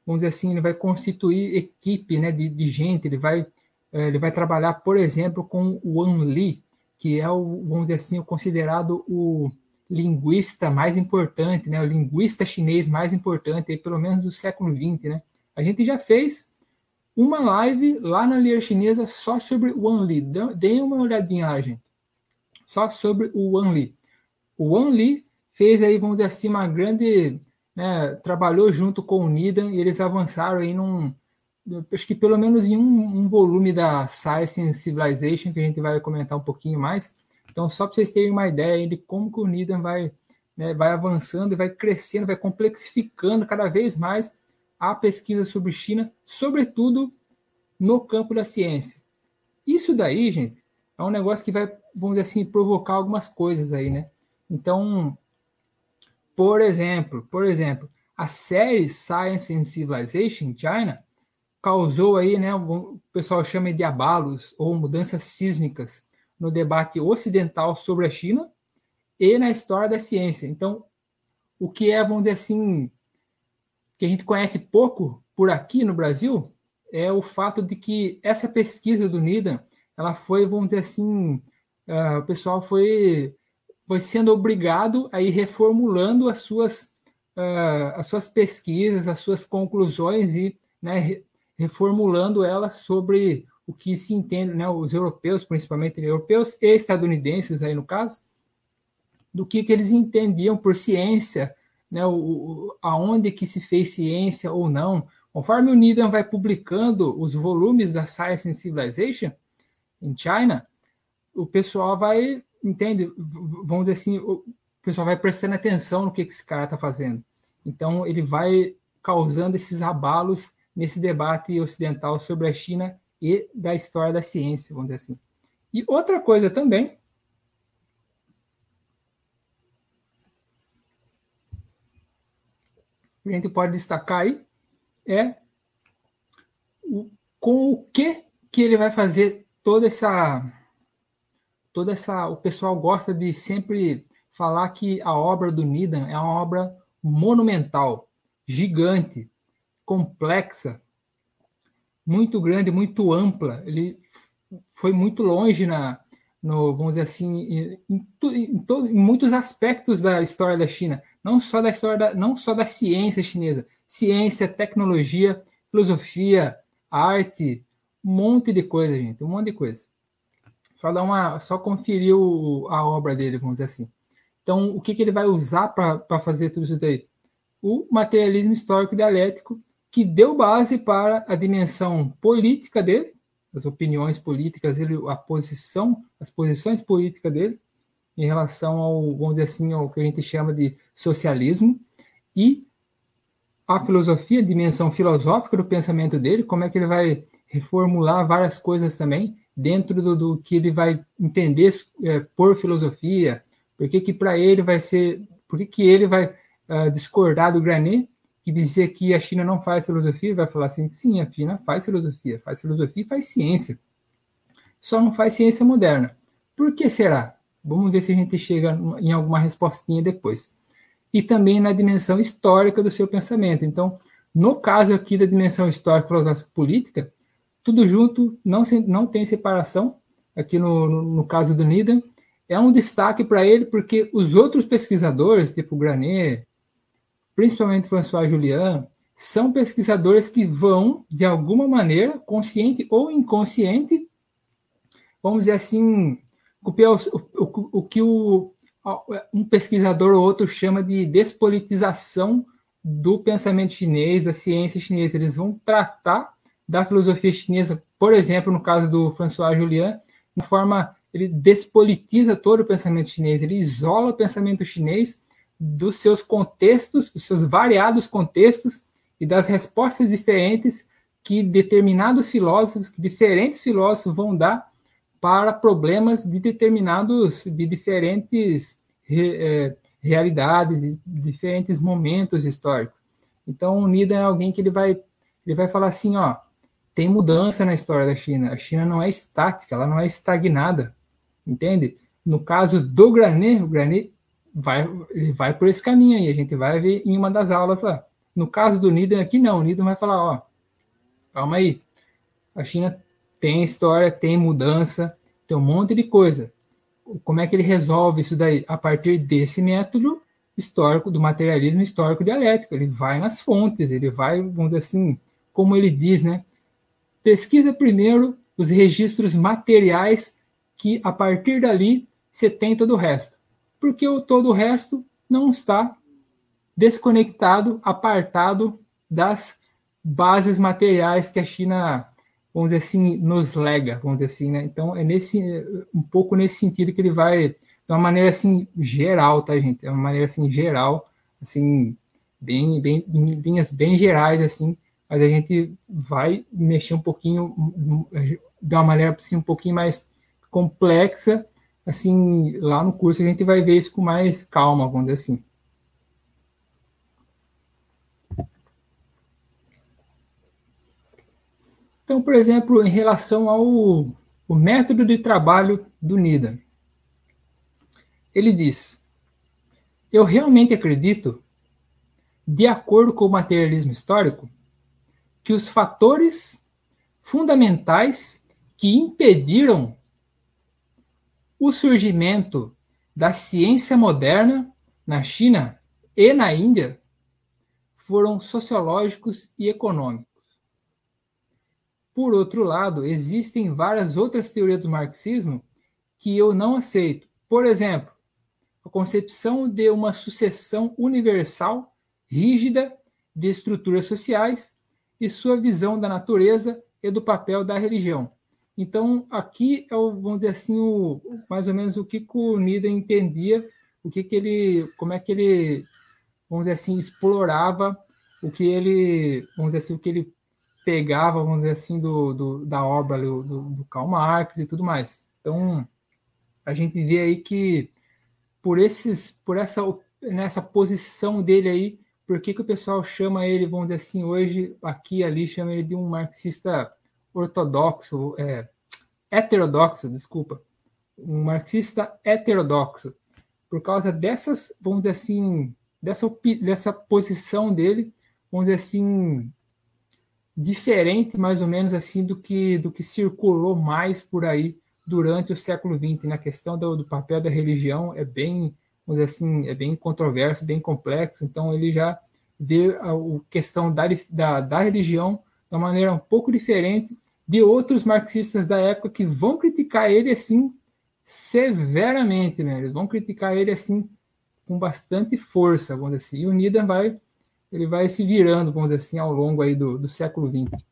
vamos dizer assim, ele vai constituir equipe né, de, de gente, ele vai, ele vai trabalhar, por exemplo, com o Wan Li, que é o, vamos dizer assim, o considerado o linguista mais importante, né, o linguista chinês mais importante, pelo menos do século XX. Né? A gente já fez uma live lá na Lia Chinesa só sobre o Wan Li. Deem uma olhadinha lá, gente. Só sobre o Wan Li. O Wan Li fez aí, vamos dizer assim, uma grande. Né, trabalhou junto com o Nidan e eles avançaram aí num. Acho que pelo menos em um, um volume da Science and Civilization, que a gente vai comentar um pouquinho mais. Então, só para vocês terem uma ideia de como que o Nidan vai né, vai avançando e vai crescendo, vai complexificando cada vez mais a pesquisa sobre China, sobretudo no campo da ciência. Isso daí, gente, é um negócio que vai, vamos dizer assim, provocar algumas coisas aí, né? Então, por exemplo, por exemplo, a série Science and Civilization China causou aí, né, o pessoal chama de abalos ou mudanças sísmicas no debate ocidental sobre a China e na história da ciência. Então, o que é, vamos dizer assim, que a gente conhece pouco por aqui no Brasil é o fato de que essa pesquisa do NIDA, ela foi, vamos dizer assim, uh, o pessoal foi, foi sendo obrigado a ir reformulando as suas, uh, as suas pesquisas, as suas conclusões e né, reformulando elas sobre o que se entende, né, os europeus, principalmente europeus e estadunidenses aí no caso, do que, que eles entendiam por ciência, né, o, aonde que se fez ciência ou não. Conforme o Needham vai publicando os volumes da Science and Civilization em China, o pessoal vai, entende, vamos dizer assim, o pessoal vai prestando atenção no que, que esse cara está fazendo. Então, ele vai causando esses abalos nesse debate ocidental sobre a China e da história da ciência, vamos dizer assim. E outra coisa também, a gente pode destacar aí, é o, com o que que ele vai fazer toda essa toda essa o pessoal gosta de sempre falar que a obra do Needham é uma obra monumental, gigante, complexa, muito grande, muito ampla. Ele foi muito longe na, no, vamos dizer assim, em, em, em, em, muitos aspectos da história da China, não só da história, da, não só da ciência chinesa, ciência, tecnologia, filosofia, arte, um monte de coisa, gente, um monte de coisa. Só dar uma, só conferir o, a obra dele, vamos dizer assim. Então, o que, que ele vai usar para fazer tudo isso daí? O materialismo histórico dialético que deu base para a dimensão política dele, as opiniões políticas, ele, a posição, as posições políticas dele em relação ao, vamos dizer assim, ao que a gente chama de socialismo e a filosofia, a dimensão filosófica do pensamento dele, como é que ele vai reformular várias coisas também dentro do, do que ele vai entender é, por filosofia, porque que para ele vai ser, por que ele vai uh, discordar do Granet que dizer que a China não faz filosofia, vai falar assim: sim, a China faz filosofia, faz filosofia e faz ciência. Só não faz ciência moderna. Por que será? Vamos ver se a gente chega em alguma respostinha depois. E também na dimensão histórica do seu pensamento. Então, no caso aqui da dimensão histórica filosófica política, tudo junto, não, não tem separação. Aqui no, no, no caso do Needham, é um destaque para ele, porque os outros pesquisadores, tipo Granet, principalmente François Julian, são pesquisadores que vão, de alguma maneira, consciente ou inconsciente, vamos dizer assim, copiar o, o, o que o, um pesquisador ou outro chama de despolitização do pensamento chinês, da ciência chinesa. Eles vão tratar da filosofia chinesa, por exemplo, no caso do François Julian, de forma ele despolitiza todo o pensamento chinês, ele isola o pensamento chinês dos seus contextos, dos seus variados contextos e das respostas diferentes que determinados filósofos, que diferentes filósofos vão dar para problemas de determinados, de diferentes é, realidades, de diferentes momentos históricos. Então, o Nida é alguém que ele vai, ele vai falar assim, ó, tem mudança na história da China. A China não é estática, ela não é estagnada, entende? No caso do Granet, o Granet vai, ele vai por esse caminho aí, a gente vai ver em uma das aulas lá. No caso do Nidan aqui, não, o Nidan vai falar, ó, calma aí, a China tem história, tem mudança, tem um monte de coisa. Como é que ele resolve isso daí? A partir desse método histórico, do materialismo histórico dialético. Ele vai nas fontes, ele vai, vamos dizer assim, como ele diz, né? Pesquisa primeiro os registros materiais que, a partir dali, você tem todo o resto porque o, todo o resto não está desconectado, apartado das bases materiais que a China, vamos dizer assim, nos lega, vamos dizer assim, né? Então é nesse um pouco nesse sentido que ele vai de uma maneira assim geral, tá, gente? É uma maneira assim geral, assim, bem, bem, em linhas bem gerais, assim, mas a gente vai mexer um pouquinho de uma maneira assim, um pouquinho mais complexa, assim, lá no curso a gente vai ver isso com mais calma, vamos dizer assim. Então, por exemplo, em relação ao o método de trabalho do NIDA. Ele diz: Eu realmente acredito, de acordo com o materialismo histórico, que os fatores fundamentais que impediram o surgimento da ciência moderna na China e na Índia foram sociológicos e econômicos. Por outro lado, existem várias outras teorias do marxismo que eu não aceito. Por exemplo, a concepção de uma sucessão universal, rígida, de estruturas sociais e sua visão da natureza e do papel da religião. Então, aqui é o, vamos dizer assim, o, mais ou menos o que o Nida entendia, o que, que ele, como é que ele, vamos dizer assim, explorava o que ele, vamos dizer assim, o que ele pegava, vamos dizer assim, do, do da obra do, do, Karl Marx e tudo mais. Então, a gente vê aí que por esses, por essa nessa posição dele aí, por que, que o pessoal chama ele, vamos dizer assim, hoje aqui ali chama ele de um marxista ortodoxo, é, heterodoxo, desculpa, um marxista heterodoxo, por causa dessas, vamos dizer assim, dessa, dessa posição dele, vamos dizer assim, diferente mais ou menos assim do que do que circulou mais por aí durante o século XX. Na questão do, do papel da religião é bem, vamos dizer assim, é bem controverso, bem complexo. Então ele já vê a, a questão da, da, da religião de uma maneira um pouco diferente de outros marxistas da época que vão criticar ele assim severamente, né? Eles vão criticar ele assim com bastante força, vamos dizer assim. E o Nida vai ele vai se virando, vamos dizer assim, ao longo aí do, do século XX.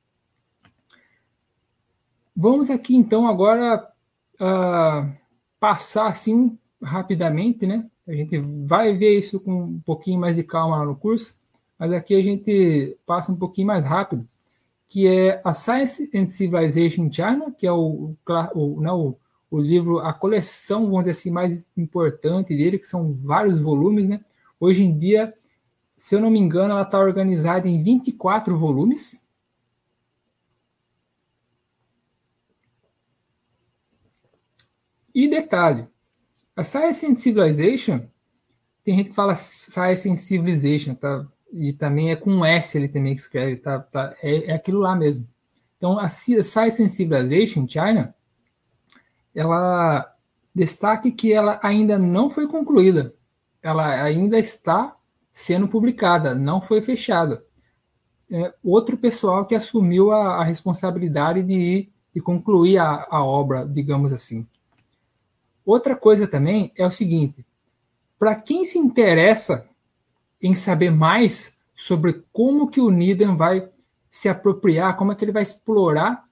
Vamos aqui então agora uh, passar assim rapidamente, né? A gente vai ver isso com um pouquinho mais de calma lá no curso, mas aqui a gente passa um pouquinho mais rápido, que é a Science and Civilization in China, que é o, o, não, né, o livro, a coleção, vamos dizer assim, mais importante dele, que são vários volumes, né? Hoje em dia se eu não me engano, ela está organizada em 24 volumes. E detalhe, a Science and Civilization, tem gente que fala Science and Civilization, tá? E também é com S ele também que escreve, tá? tá é, é aquilo lá mesmo. Então, a and Civilization China, ela destaque que ela ainda não foi concluída. Ela ainda está sendo publicada, não foi fechada. É, outro pessoal que assumiu a, a responsabilidade de, de concluir a, a obra, digamos assim. Outra coisa também é o seguinte: para quem se interessa em saber mais sobre como que o Needham vai se apropriar, como é que ele vai explorar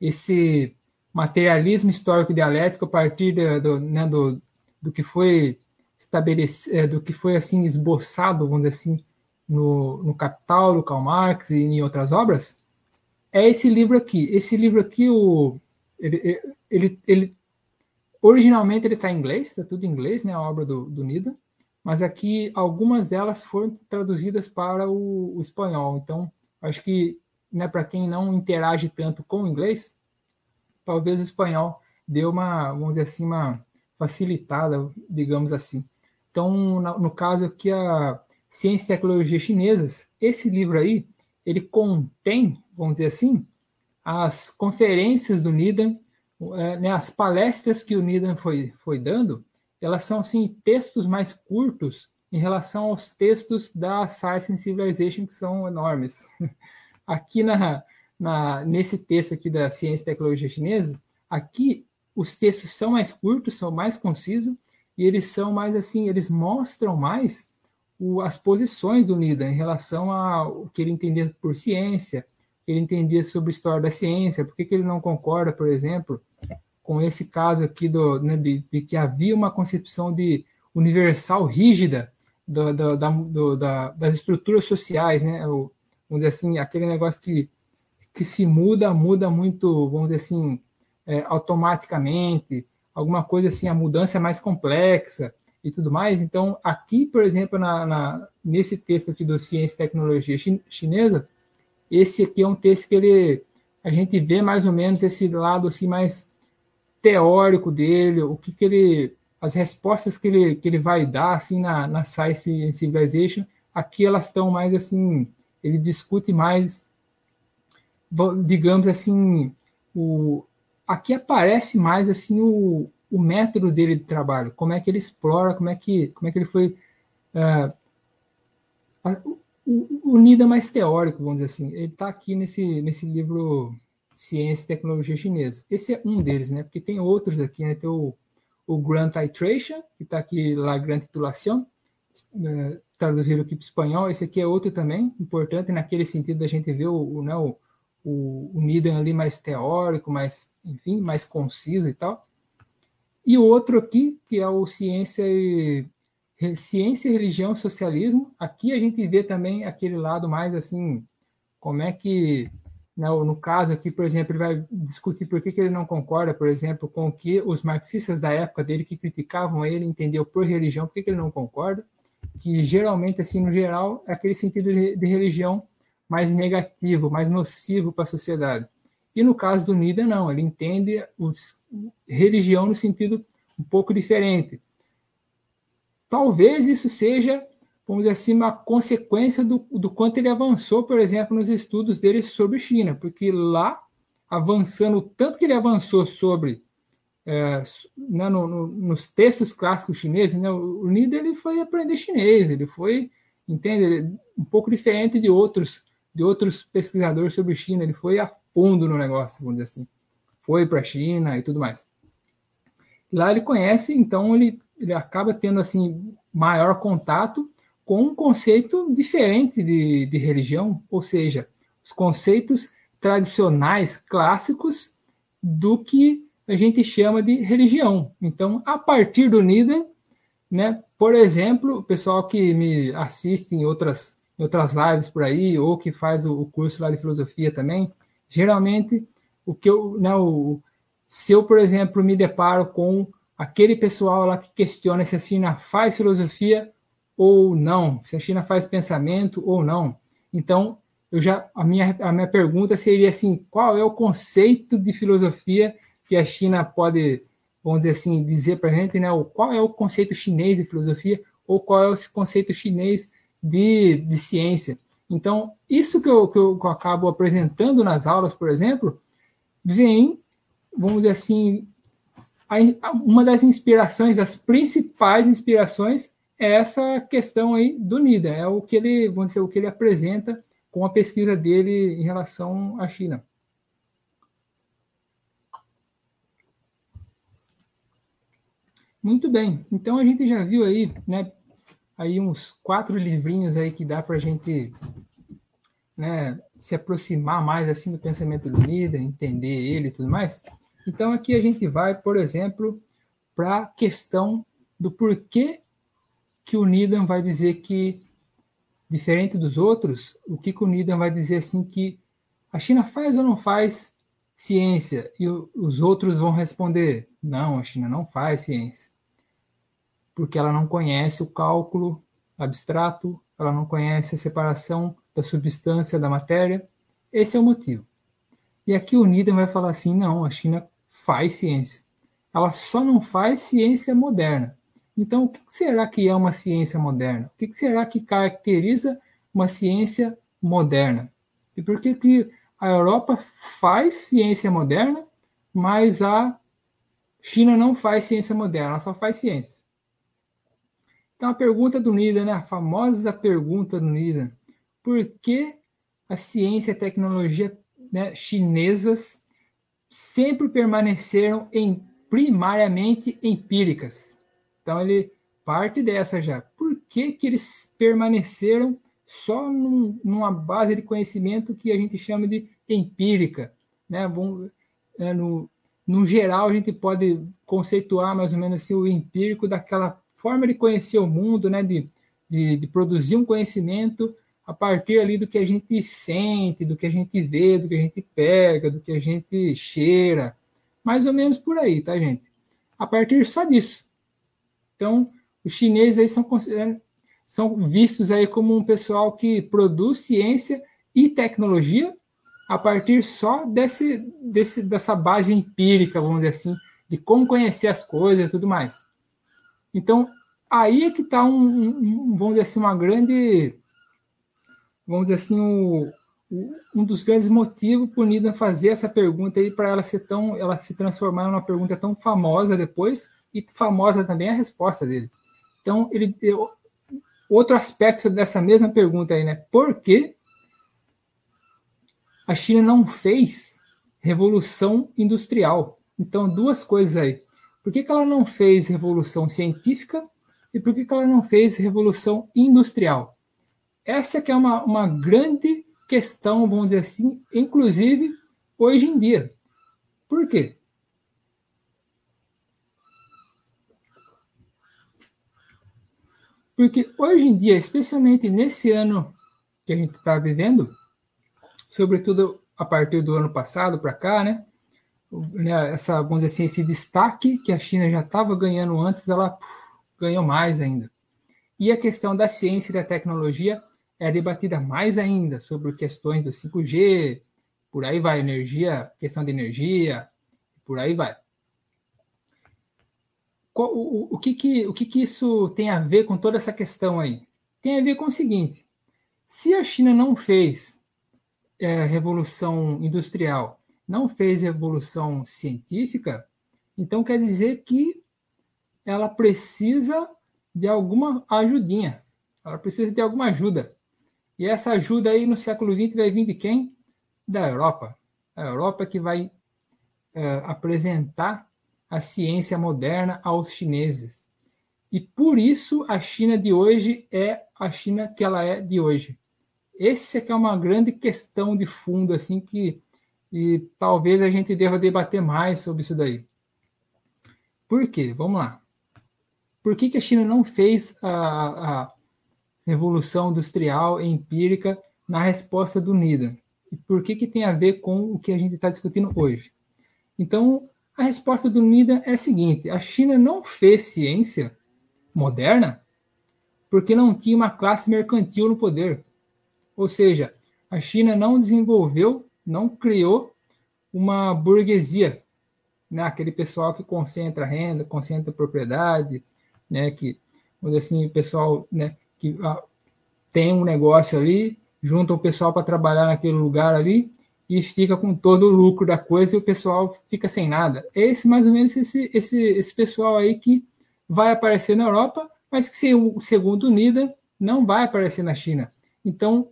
esse materialismo histórico dialético a partir do, do, né, do, do que foi estabelecido, é, do que foi assim esboçado, vamos dizer assim, no, no Capital, do Karl Marx e em outras obras, é esse livro aqui. Esse livro aqui, o, ele, ele, ele originalmente ele está em inglês, está tudo em inglês, né, a obra do, do mas aqui algumas delas foram traduzidas para o, o espanhol. Então, acho que né, para quem não interage tanto com o inglês, talvez o espanhol deu uma, vamos dizer assim, uma facilitada, digamos assim. Então, no caso aqui, a Ciência e Tecnologia Chinesas, esse livro aí, ele contém, vamos dizer assim, as conferências do Nidan, é, né, as palestras que o Nidan foi, foi dando, elas são, assim, textos mais curtos em relação aos textos da Science and Civilization, que são enormes. Aqui na, na, nesse texto aqui da Ciência e Tecnologia Chinesa, aqui os textos são mais curtos, são mais concisos, e eles são mais assim, eles mostram mais o, as posições do Nida em relação ao que ele entendia por ciência, ele entendia sobre história da ciência, por que, que ele não concorda, por exemplo, com esse caso aqui do, né, de, de, que havia uma concepção de universal rígida do, do, da, da, das estruturas sociais, né? O, vamos dizer assim, aquele negócio que, que se muda, muda muito, vamos dizer assim, é, automaticamente, alguma coisa assim, a mudança é mais complexa e tudo mais. Então, aqui, por exemplo, na, na nesse texto aqui do Ciência e Tecnologia Chinesa, esse aqui é um texto que ele, a gente vê mais ou menos esse lado assim mais teórico dele, o que, que ele, as respostas que ele, que ele vai dar assim na, na Science Civilization, aqui elas estão mais assim, ele discute mais, digamos assim, o, aqui aparece mais assim o, o método dele de trabalho, como é que ele explora, como é que, como é que ele foi uh, o, o Nida é mais teórico, vamos dizer assim. Ele está aqui nesse, nesse livro Ciência e Tecnologia Chinesa. Esse é um deles, né? Porque tem outros aqui, né? Tem o, o Grant Titration, que está aqui, La Grande Titulação, uh, traduzido aqui para o espanhol. Esse aqui é outro também, importante naquele sentido da gente ver o, o, né, o, o, o Needham ali mais teórico, mais, enfim, mais conciso e tal. E o outro aqui, que é o Ciência e, Ciência, Religião Socialismo. Aqui a gente vê também aquele lado mais assim, como é que, né, no caso aqui, por exemplo, ele vai discutir por que, que ele não concorda, por exemplo, com o que os marxistas da época dele que criticavam ele, entendeu por religião, por que, que ele não concorda, que geralmente, assim, no geral, é aquele sentido de, de religião mais negativo, mais nocivo para a sociedade. E no caso do Nida, não, ele entende os, religião no sentido um pouco diferente. Talvez isso seja, vamos dizer assim, uma consequência do, do quanto ele avançou, por exemplo, nos estudos dele sobre China, porque lá, avançando, tanto que ele avançou sobre é, né, no, no, nos textos clássicos chineses, né, o Nida ele foi aprender chinês, ele foi, entende, um pouco diferente de outros de outros pesquisadores sobre China, ele foi a fundo no negócio, vamos dizer assim. Foi para a China e tudo mais. Lá ele conhece, então ele, ele acaba tendo assim maior contato com um conceito diferente de, de religião, ou seja, os conceitos tradicionais, clássicos, do que a gente chama de religião. Então, a partir do Nida, né, por exemplo, o pessoal que me assiste em outras, em outras lives por aí, ou que faz o, o curso lá de filosofia também, Geralmente, o que eu, né, o, se eu, por exemplo, me deparo com aquele pessoal lá que questiona se a China faz filosofia ou não, se a China faz pensamento ou não. Então, eu já a minha, a minha pergunta seria assim, qual é o conceito de filosofia que a China pode, vamos dizer assim, dizer para a gente, né? Qual é o conceito chinês de filosofia ou qual é o conceito chinês de, de ciência? Então, isso que eu, que eu, que eu acabo apresentando nas aulas, por exemplo, vem, vamos dizer assim, uma das inspirações, das principais inspirações, é essa questão aí do NIDA, é o que ele, vamos dizer, o que ele apresenta com a pesquisa dele em relação à China. Muito bem, então a gente já viu aí, né, aí uns quatro livrinhos aí que dá para a gente né, se aproximar mais assim do pensamento do líder, entender ele e tudo mais. Então aqui a gente vai, por exemplo, para a questão do porquê que o Needham vai dizer que, diferente dos outros, o que, que o Needham vai dizer assim que a China faz ou não faz ciência? E o, os outros vão responder, não, a China não faz ciência porque ela não conhece o cálculo abstrato, ela não conhece a separação da substância da matéria. Esse é o motivo. E aqui o Needham vai falar assim: não, a China faz ciência. Ela só não faz ciência moderna. Então, o que será que é uma ciência moderna? O que será que caracteriza uma ciência moderna? E por que, que a Europa faz ciência moderna, mas a China não faz ciência moderna, ela só faz ciência? Então, a pergunta do Nida, né? a famosa pergunta do Nida: por que a ciência e a tecnologia né, chinesas sempre permaneceram em primariamente empíricas? Então, ele parte dessa já. Por que, que eles permaneceram só num, numa base de conhecimento que a gente chama de empírica? Né? Bom, é, no, no geral, a gente pode conceituar mais ou menos assim, o empírico daquela forma de conhecer o mundo, né? De, de, de, produzir um conhecimento a partir ali do que a gente sente, do que a gente vê, do que a gente pega, do que a gente cheira. Mais ou menos por aí, tá, gente? A partir só disso. Então, os chineses aí são, são vistos aí como um pessoal que produz ciência e tecnologia a partir só desse, desse, dessa base empírica, vamos dizer assim, de como conhecer as coisas e tudo mais. Então, aí é que está um, um, vamos dizer assim, uma grande, vamos dizer assim, um, um dos grandes motivos por Nida fazer essa pergunta aí para ela ser tão, ela se transformar numa pergunta tão famosa depois e famosa também a resposta dele. Então, ele, outro aspecto dessa mesma pergunta aí, né? Por que a China não fez revolução industrial. Então, duas coisas aí. Por que, que ela não fez revolução científica e por que, que ela não fez revolução industrial? Essa que é uma, uma grande questão, vamos dizer assim, inclusive hoje em dia. Por quê? Porque hoje em dia, especialmente nesse ano que a gente está vivendo, sobretudo a partir do ano passado para cá, né? né? Essa, vamos dizer assim, esse destaque que a China já estava ganhando antes, ela puf, ganhou mais ainda. E a questão da ciência e da tecnologia é debatida mais ainda sobre questões do 5G, por aí vai, energia, questão de energia, por aí vai. O, o, o, que, que, o que, que isso tem a ver com toda essa questão aí? Tem a ver com o seguinte: se a China não fez é, revolução industrial não fez revolução científica, então quer dizer que ela precisa de alguma ajudinha, ela precisa de alguma ajuda. E essa ajuda aí no século XX vai vir de quem? Da Europa. A Europa que vai é, apresentar a ciência moderna aos chineses. E por isso a China de hoje é a China que ela é de hoje. Esse é é uma grande questão de fundo, assim, que e talvez a gente deva debater mais sobre isso daí. Por quê? Vamos lá. Por que, que a China não fez a, a revolução industrial empírica na resposta do NIDA? E por que, que tem a ver com o que a gente está discutindo hoje? Então, a resposta do NIDA é a seguinte: a China não fez ciência moderna porque não tinha uma classe mercantil no poder. Ou seja, a China não desenvolveu, não criou uma burguesia, né? aquele pessoal que concentra renda, concentra propriedade, né? que, vamos dizer assim, o pessoal né? que ah, tem um negócio ali, junta o pessoal para trabalhar naquele lugar ali e fica com todo o lucro da coisa e o pessoal fica sem nada. É esse mais ou menos esse, esse, esse pessoal aí que vai aparecer na Europa, mas que, segundo o NIDA, não vai aparecer na China. Então,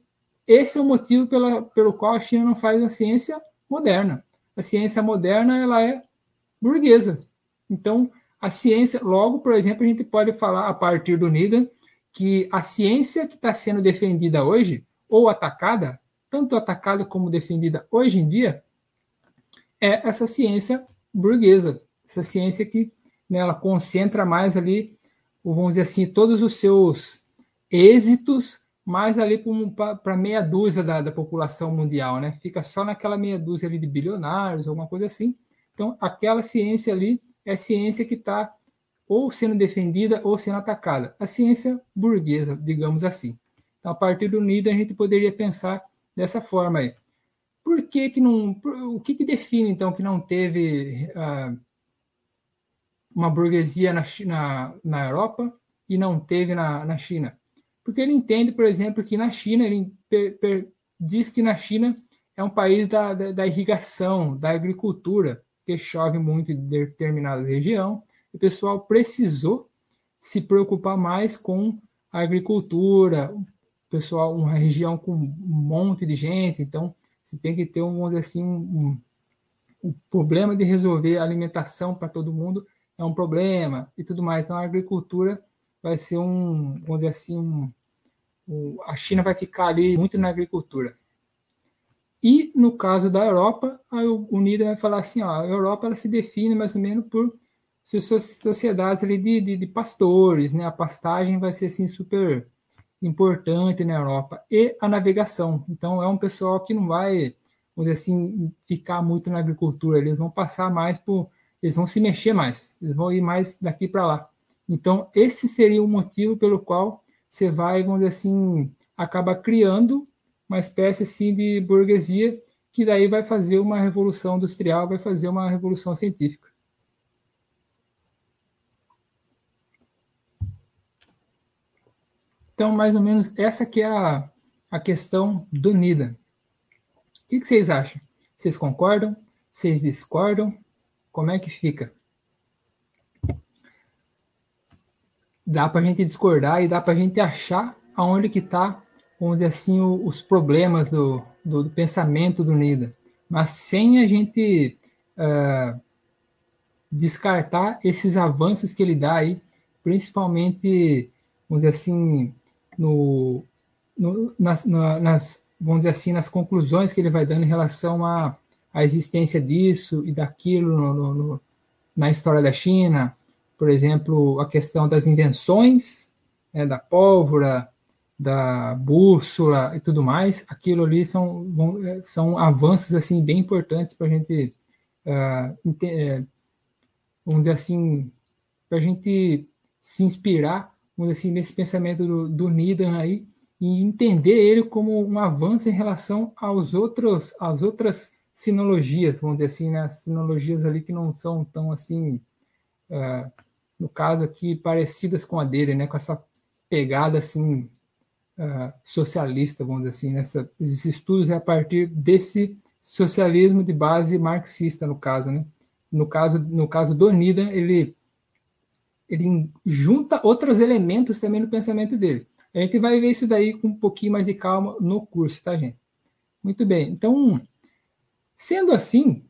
esse é o motivo pela, pelo qual a China não faz a ciência moderna. A ciência moderna ela é burguesa. Então, a ciência, logo, por exemplo, a gente pode falar a partir do Needham que a ciência que está sendo defendida hoje, ou atacada, tanto atacada como defendida hoje em dia, é essa ciência burguesa, essa ciência que né, ela concentra mais ali, vamos dizer assim, todos os seus êxitos mais ali para meia dúzia da, da, população mundial, né? Fica só naquela meia dúzia ali de bilionários, alguma coisa assim. Então, aquela ciência ali é ciência que está ou sendo defendida ou sendo atacada. A ciência burguesa, digamos assim. Então, a partir do NIDA, a gente poderia pensar dessa forma aí. Por que que não... O que que define, então, que não teve uh, uma burguesia na, na, na Europa e não teve na, na China? Porque ele entende, por exemplo, que na China, ele per, per, diz que na China é um país da, da, da, irrigação, da agricultura, que chove muito em determinada região. O pessoal precisou se preocupar mais com a agricultura, pessoal, uma região com um monte de gente, então você tem que ter um, vamos dizer assim, um, um, um problema de resolver a alimentação para todo mundo é um problema e tudo mais. Então a agricultura vai ser um, vamos dizer assim, um, um, a China vai ficar ali muito na agricultura. E no caso da Europa, o Nida vai falar assim, ó, a Europa ela se define mais ou menos por sociedades ali de, de, de, pastores, né? A pastagem vai ser assim super importante na Europa e a navegação. Então é um pessoal que não vai, vamos dizer assim, ficar muito na agricultura. Eles vão passar mais por, eles vão se mexer mais, eles vão ir mais daqui para lá. Então esse seria o motivo pelo qual você vai, vamos dizer assim, acaba criando uma espécie assim de burguesia que daí vai fazer uma revolução industrial, vai fazer uma revolução científica. Então, mais ou menos, essa que é a, a questão do NIDA. O que, que vocês acham? Vocês concordam? Vocês discordam? Como é que fica? Dá para a gente discordar e dá para a gente achar aonde que está, vamos dizer assim, o, os problemas do, do, do, pensamento do NIDA. Mas sem a gente uh, descartar esses avanços que ele dá aí, principalmente, vamos dizer assim, no, no nas, na, nas, vamos dizer assim, nas conclusões que ele vai dando em relação à, à existência disso e daquilo no, no, na história da China, por exemplo, a questão das invenções, né, da pólvora, da bússola e tudo mais, aquilo ali são, são avanços assim bem importantes para a gente, uh, vamos dizer assim, para a gente se inspirar assim, nesse pensamento do, do Nidan aí, e entender ele como um avanço em relação aos outros, às outras sinologias, vamos dizer assim, né? sinologias ali que não são tão assim, uh, no caso aqui, parecidas com a dele, né? com essa pegada assim uh, socialista, vamos dizer assim, nessa, esses estudos é a partir desse socialismo de base marxista, no caso, né? No caso, no caso do Nidan, ele ele junta outros elementos também no pensamento dele. A gente vai ver isso daí com um pouquinho mais de calma no curso, tá, gente? Muito bem. Então, sendo assim,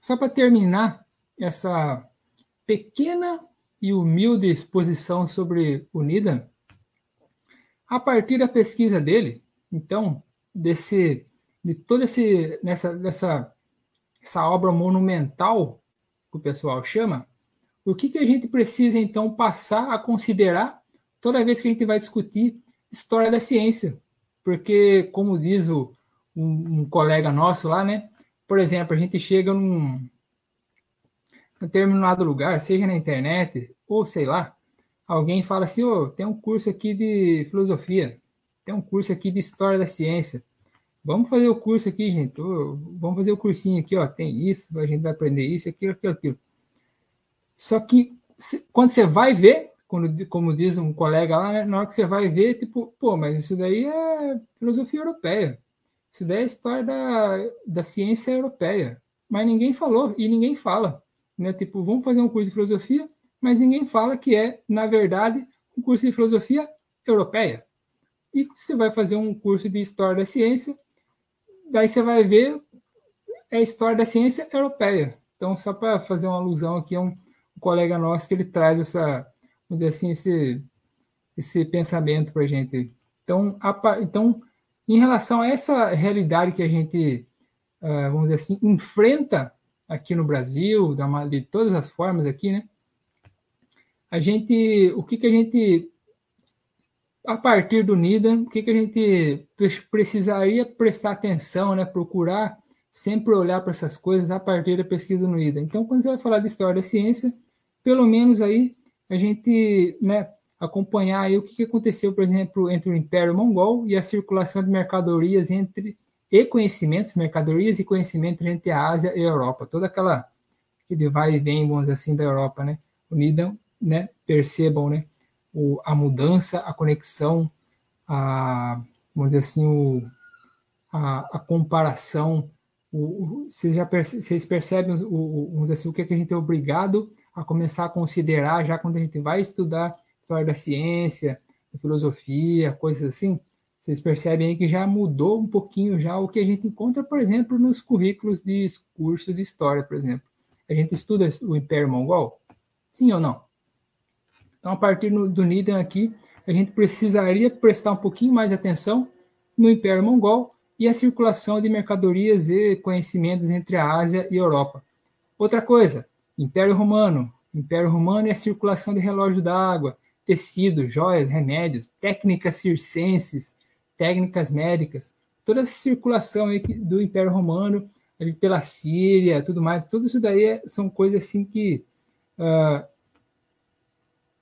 só para terminar essa pequena e humilde exposição sobre o NIDA, a partir da pesquisa dele, então, desse, de toda esse, nessa, dessa essa obra monumental que o pessoal chama, o que, que a gente precisa então passar a considerar toda vez que a gente vai discutir história da ciência? Porque, como diz o, um, um colega nosso lá, né? Por exemplo, a gente chega num, num determinado lugar, seja na internet ou sei lá, alguém fala assim: oh, tem um curso aqui de filosofia, tem um curso aqui de história da ciência. Vamos fazer o curso aqui, gente. Vamos fazer o cursinho aqui, ó. Tem isso, a gente vai aprender isso, aquilo, aquilo, aquilo. Só que quando você vai ver, quando, como diz um colega lá, né, na hora que você vai ver, tipo, pô, mas isso daí é filosofia europeia. Isso daí é história da, da ciência europeia. Mas ninguém falou e ninguém fala. Né? Tipo, vamos fazer um curso de filosofia, mas ninguém fala que é, na verdade, um curso de filosofia europeia. E você vai fazer um curso de história da ciência, daí você vai ver é a história da ciência europeia. Então, só para fazer uma alusão aqui a um, um, colega nosso que ele traz essa, assim, esse, esse pensamento para a gente. Então, a, então, em relação a essa realidade que a gente, uh, vamos dizer assim, enfrenta aqui no Brasil, de todas as formas aqui, né? A gente, o que, que a gente a partir do NIDA, o que, que a gente precisaria prestar atenção, né? procurar sempre olhar para essas coisas a partir da pesquisa do NIDA. Então, quando você vai falar de história da ciência, pelo menos aí a gente né, acompanhar aí o que, que aconteceu, por exemplo, entre o Império Mongol e a circulação de mercadorias entre e conhecimentos, mercadorias e conhecimentos entre a Ásia e a Europa. Toda aquela que vai e vem, vamos assim, da Europa, né? O NIDA, né? Percebam, né? O, a mudança, a conexão, a, vamos dizer assim, o, a, a comparação. O, vocês, já perce, vocês percebem o, dizer assim, o que, é que a gente é obrigado a começar a considerar já quando a gente vai estudar história da ciência, da filosofia, coisas assim? Vocês percebem aí que já mudou um pouquinho já o que a gente encontra, por exemplo, nos currículos de curso de história, por exemplo. A gente estuda o Império Mongol? Sim ou não? Então, a partir do NIDAM aqui, a gente precisaria prestar um pouquinho mais de atenção no Império Mongol e a circulação de mercadorias e conhecimentos entre a Ásia e a Europa. Outra coisa, Império Romano. Império Romano e a circulação de relógio d'água, tecidos, joias, remédios, técnicas circenses, técnicas médicas, toda essa circulação do Império Romano pela Síria, tudo mais, tudo isso daí é, são coisas assim que uh,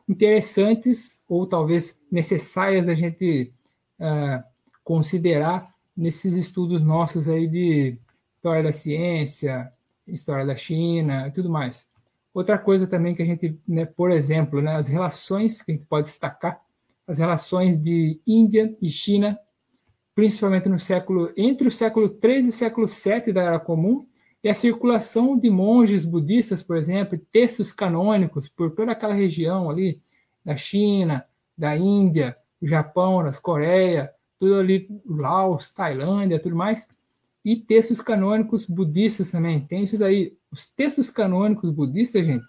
interessantes ou talvez necessárias da gente uh, considerar nesses estudos nossos aí de história da ciência, história da China e tudo mais. Outra coisa também que a gente, né, por exemplo, né, as relações que a gente pode destacar, as relações de Índia e China, principalmente no século entre o século 3 e o século 7 da Era Comum, e a circulação de monges budistas, por exemplo, textos canônicos por toda aquela região ali da China, da Índia, Japão, das Coreia, tudo ali, Laos, Tailândia, tudo mais, e textos canônicos budistas também. Tem isso daí. Os textos canônicos budistas, gente,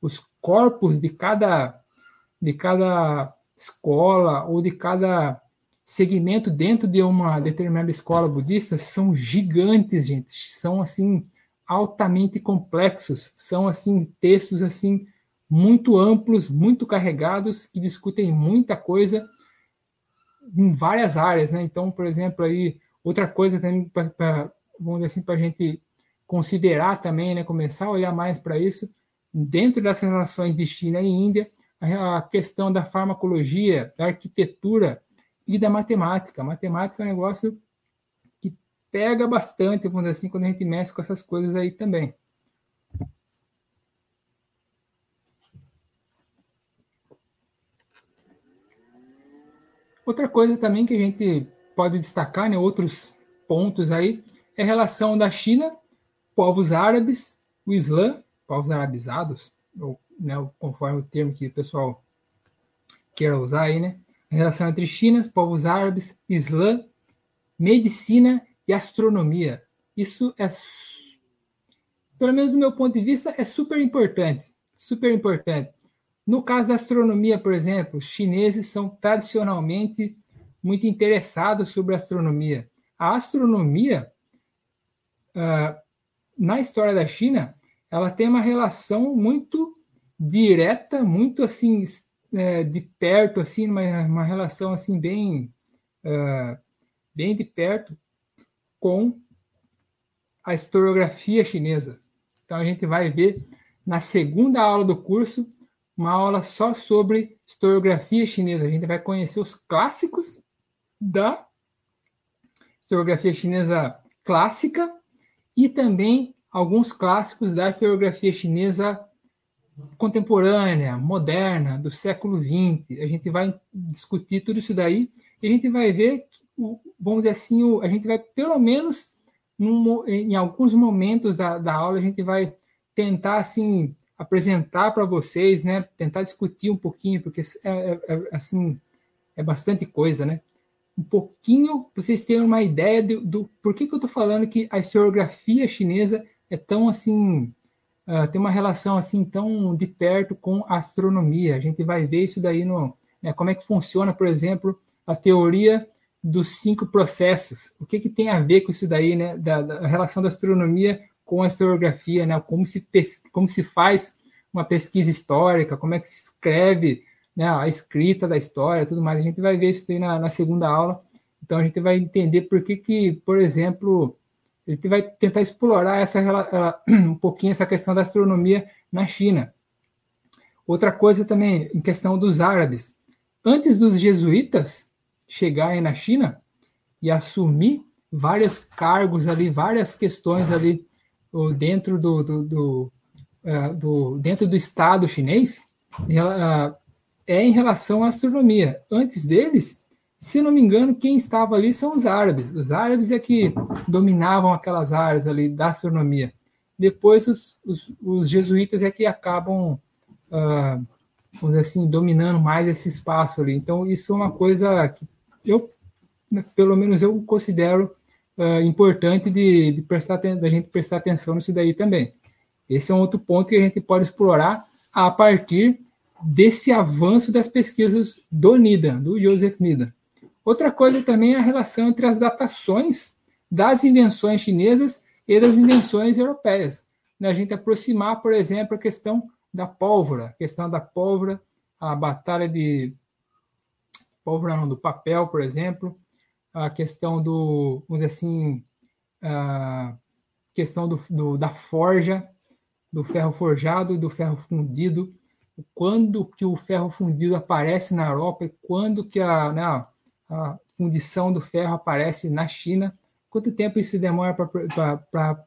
os corpos de cada, de cada escola ou de cada segmento dentro de uma determinada escola budista são gigantes, gente. São assim altamente complexos, são assim textos assim muito amplos, muito carregados que discutem muita coisa em várias áreas, né? Então, por exemplo, aí outra coisa também para vamos dizer assim para a gente considerar também, né? Começar a olhar mais para isso dentro das relações de China e Índia, a questão da farmacologia, da arquitetura e da matemática. Matemática é um negócio pega bastante, vamos dizer assim, quando a gente mexe com essas coisas aí também. Outra coisa também que a gente pode destacar, né, outros pontos aí, é a relação da China, povos árabes, o Islã, povos arabizados, ou, né, conforme o termo que o pessoal queira usar aí, né? A relação entre China, povos árabes, Islã, medicina e astronomia. Isso é, pelo menos do meu ponto de vista, é super importante. Super importante. No caso da astronomia, por exemplo, os chineses são tradicionalmente muito interessados sobre astronomia. A astronomia, uh, na história da China, ela tem uma relação muito direta, muito assim é, de perto, assim, uma, uma relação assim bem, uh, bem de perto com a historiografia chinesa. Então a gente vai ver na segunda aula do curso uma aula só sobre historiografia chinesa. A gente vai conhecer os clássicos da historiografia chinesa clássica e também alguns clássicos da historiografia chinesa contemporânea, moderna, do século XX. A gente vai discutir tudo isso daí e a gente vai ver, vamos dizer assim, a gente vai pelo menos em alguns momentos da, da aula a gente vai tentar assim apresentar para vocês, né? Tentar discutir um pouquinho, porque é, é, é, assim é bastante coisa, né? Um pouquinho para vocês terem uma ideia do, do por que, que eu estou falando que a historiografia chinesa é tão assim uh, tem uma relação assim tão de perto com a astronomia. A gente vai ver isso daí no né, como é que funciona, por exemplo, a teoria dos cinco processos. O que, que tem a ver com isso daí, né? Da, da relação da astronomia com a historiografia, né? Como se, como se faz uma pesquisa histórica, como é que se escreve né, a escrita da história, tudo mais. A gente vai ver isso aí na, na segunda aula. Então a gente vai entender por que, que por exemplo, a gente vai tentar explorar essa, um pouquinho essa questão da astronomia na China. Outra coisa também, em questão dos árabes. Antes dos jesuítas chegarem na China e assumir vários cargos ali, várias questões ali dentro do, do, do, uh, do, dentro do Estado chinês uh, é em relação à astronomia. Antes deles, se não me engano, quem estava ali são os árabes. Os árabes é que dominavam aquelas áreas ali da astronomia. Depois, os, os, os jesuítas é que acabam, uh, vamos dizer assim, dominando mais esse espaço ali. Então, isso é uma coisa que eu, pelo menos eu considero uh, importante de, de prestar da gente prestar atenção nisso daí também. Esse é um outro ponto que a gente pode explorar a partir desse avanço das pesquisas do NIDA, do Joseph NIDA. Outra coisa também é a relação entre as datações das invenções chinesas e das invenções europeias. Né? A gente aproximar, por exemplo, a questão da pólvora, a questão da pólvora, a batalha de não, do papel, por exemplo, a questão do, vamos dizer assim, a questão do, do, da forja, do ferro forjado e do ferro fundido, quando que o ferro fundido aparece na Europa e quando que a, né, a fundição do ferro aparece na China, quanto tempo isso demora para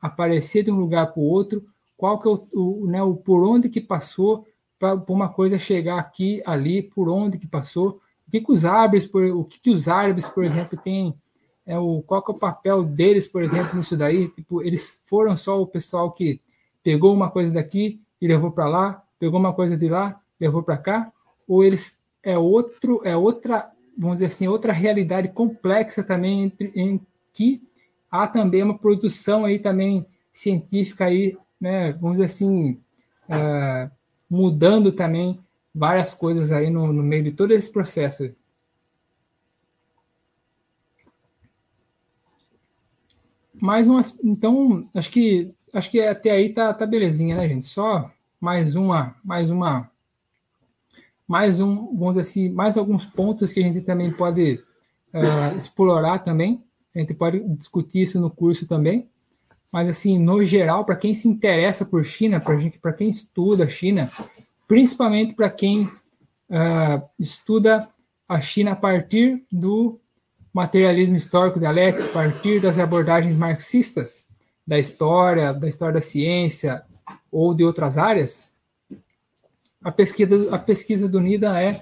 aparecer de um lugar para o outro, qual que é o, o, né, o por onde que passou para uma coisa chegar aqui, ali, por onde que passou, o que, que os árabes, por, o que, que os árabes, por exemplo, têm, é o, qual é o papel deles, por exemplo, nisso daí, tipo, eles foram só o pessoal que pegou uma coisa daqui e levou para lá, pegou uma coisa de lá, levou para cá, ou eles é outro, é outra, vamos dizer assim, outra realidade complexa também entre, em que há também uma produção aí também científica aí, né, vamos dizer assim, uh, mudando também várias coisas aí no, no meio de todo esse processo. Mais umas, então, acho que acho que até aí tá, tá belezinha, né, gente? Só mais uma, mais uma, mais um, vamos dizer assim, mais alguns pontos que a gente também pode uh, explorar também. A gente pode discutir isso no curso também. Mas assim, no geral, para quem se interessa por China, para gente, para quem estuda China, principalmente para quem uh, estuda a China a partir do materialismo histórico dialético, a partir das abordagens marxistas da história, da história da ciência ou de outras áreas, a pesquisa, a pesquisa do NIDA é,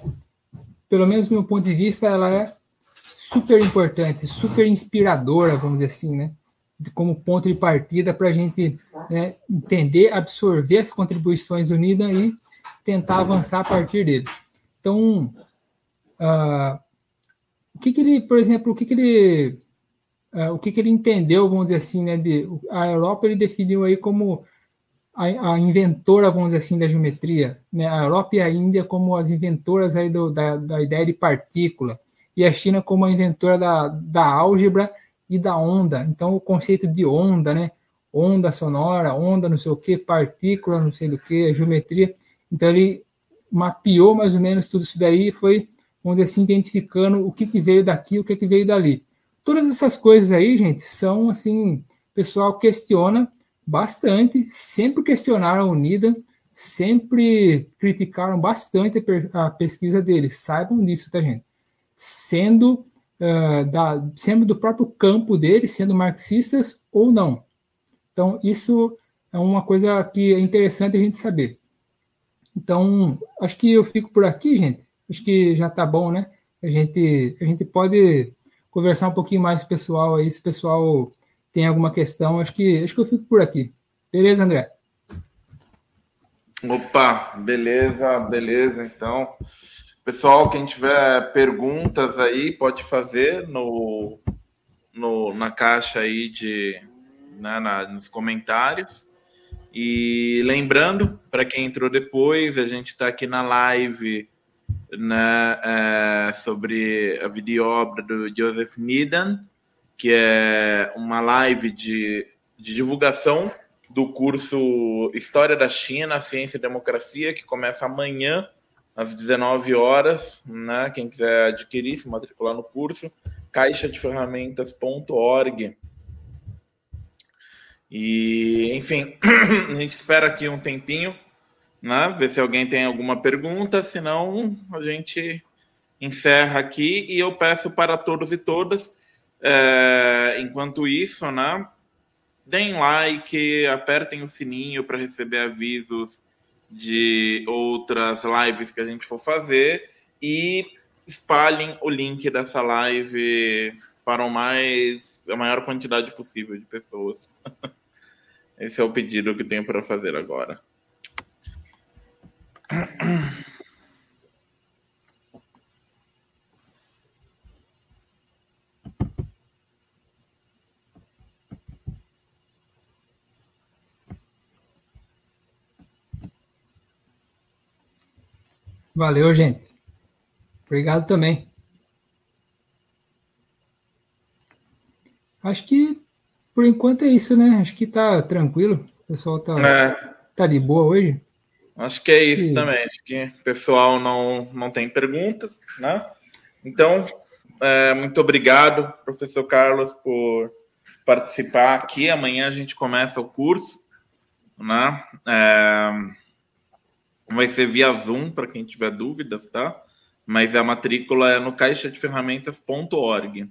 pelo menos do meu ponto de vista, ela é super importante, super inspiradora, vamos dizer assim, né? Como ponto de partida para a gente né, entender, absorver as contribuições do NIDA e tentar avançar a partir dele. Então, uh, o que, que, ele, por exemplo, o que, que ele, uh, o que, que ele entendeu, vamos dizer assim, né? De, a Europa ele definiu aí como a, a, inventora, vamos dizer assim, da geometria, né? A Europa e a Índia como as inventoras aí do, da, da ideia de partícula e a China como a inventora da, da álgebra e da onda. Então, o conceito de onda, né? Onda sonora, onda não sei o que, partícula não sei do que, geometria. Então ele mapeou mais ou menos tudo isso daí e foi, onde assim, identificando o que, que veio daqui, o que, que veio dali. Todas essas coisas aí, gente, são assim, o pessoal questiona bastante, sempre questionaram a Unida, sempre criticaram bastante a pesquisa deles, saibam disso, tá, gente? Sendo, uh, da, sendo do próprio campo deles, sendo marxistas ou não. Então, isso é uma coisa que é interessante a gente saber. Então, acho que eu fico por aqui, gente. Acho que já está bom, né? A gente, a gente pode conversar um pouquinho mais com o pessoal aí, se o pessoal tem alguma questão. Acho que, acho que eu fico por aqui. Beleza, André? Opa, beleza, beleza. Então, pessoal, quem tiver perguntas aí, pode fazer no, no na caixa aí de, né, na, nos comentários. E lembrando, para quem entrou depois, a gente está aqui na live né, é, sobre a videoobra do Joseph Needham, que é uma live de, de divulgação do curso História da China, Ciência e Democracia, que começa amanhã às 19 horas. Né? Quem quiser adquirir, se matricular no curso, caixadeferramentas.org. E, enfim, a gente espera aqui um tempinho, né? Ver se alguém tem alguma pergunta, senão a gente encerra aqui e eu peço para todos e todas, é, enquanto isso, né? Deem like, apertem o sininho para receber avisos de outras lives que a gente for fazer e espalhem o link dessa live para o mais a maior quantidade possível de pessoas. Esse é o pedido que tenho para fazer agora. Valeu, gente. Obrigado também. Acho que por enquanto é isso, né? Acho que tá tranquilo. O pessoal tá, é. tá de boa hoje. Acho que é isso e... também. Acho que o pessoal não, não tem perguntas, né? Então, é, muito obrigado, professor Carlos, por participar aqui. Amanhã a gente começa o curso, né? É, vai ser via Zoom para quem tiver dúvidas, tá? Mas a matrícula é no caixadeferramentas.org.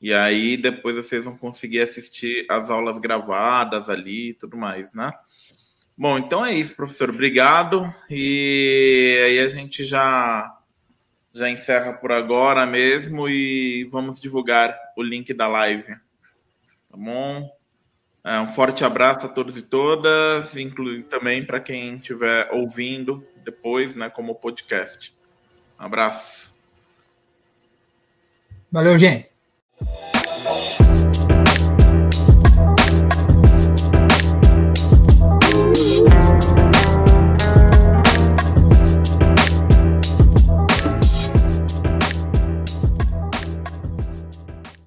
E aí depois vocês vão conseguir assistir as aulas gravadas ali e tudo mais, né? Bom, então é isso, professor. Obrigado. E aí a gente já já encerra por agora mesmo e vamos divulgar o link da live. Tá bom? É, um forte abraço a todos e todas, incluindo também para quem estiver ouvindo depois, né, como podcast. Um abraço. Valeu, gente. you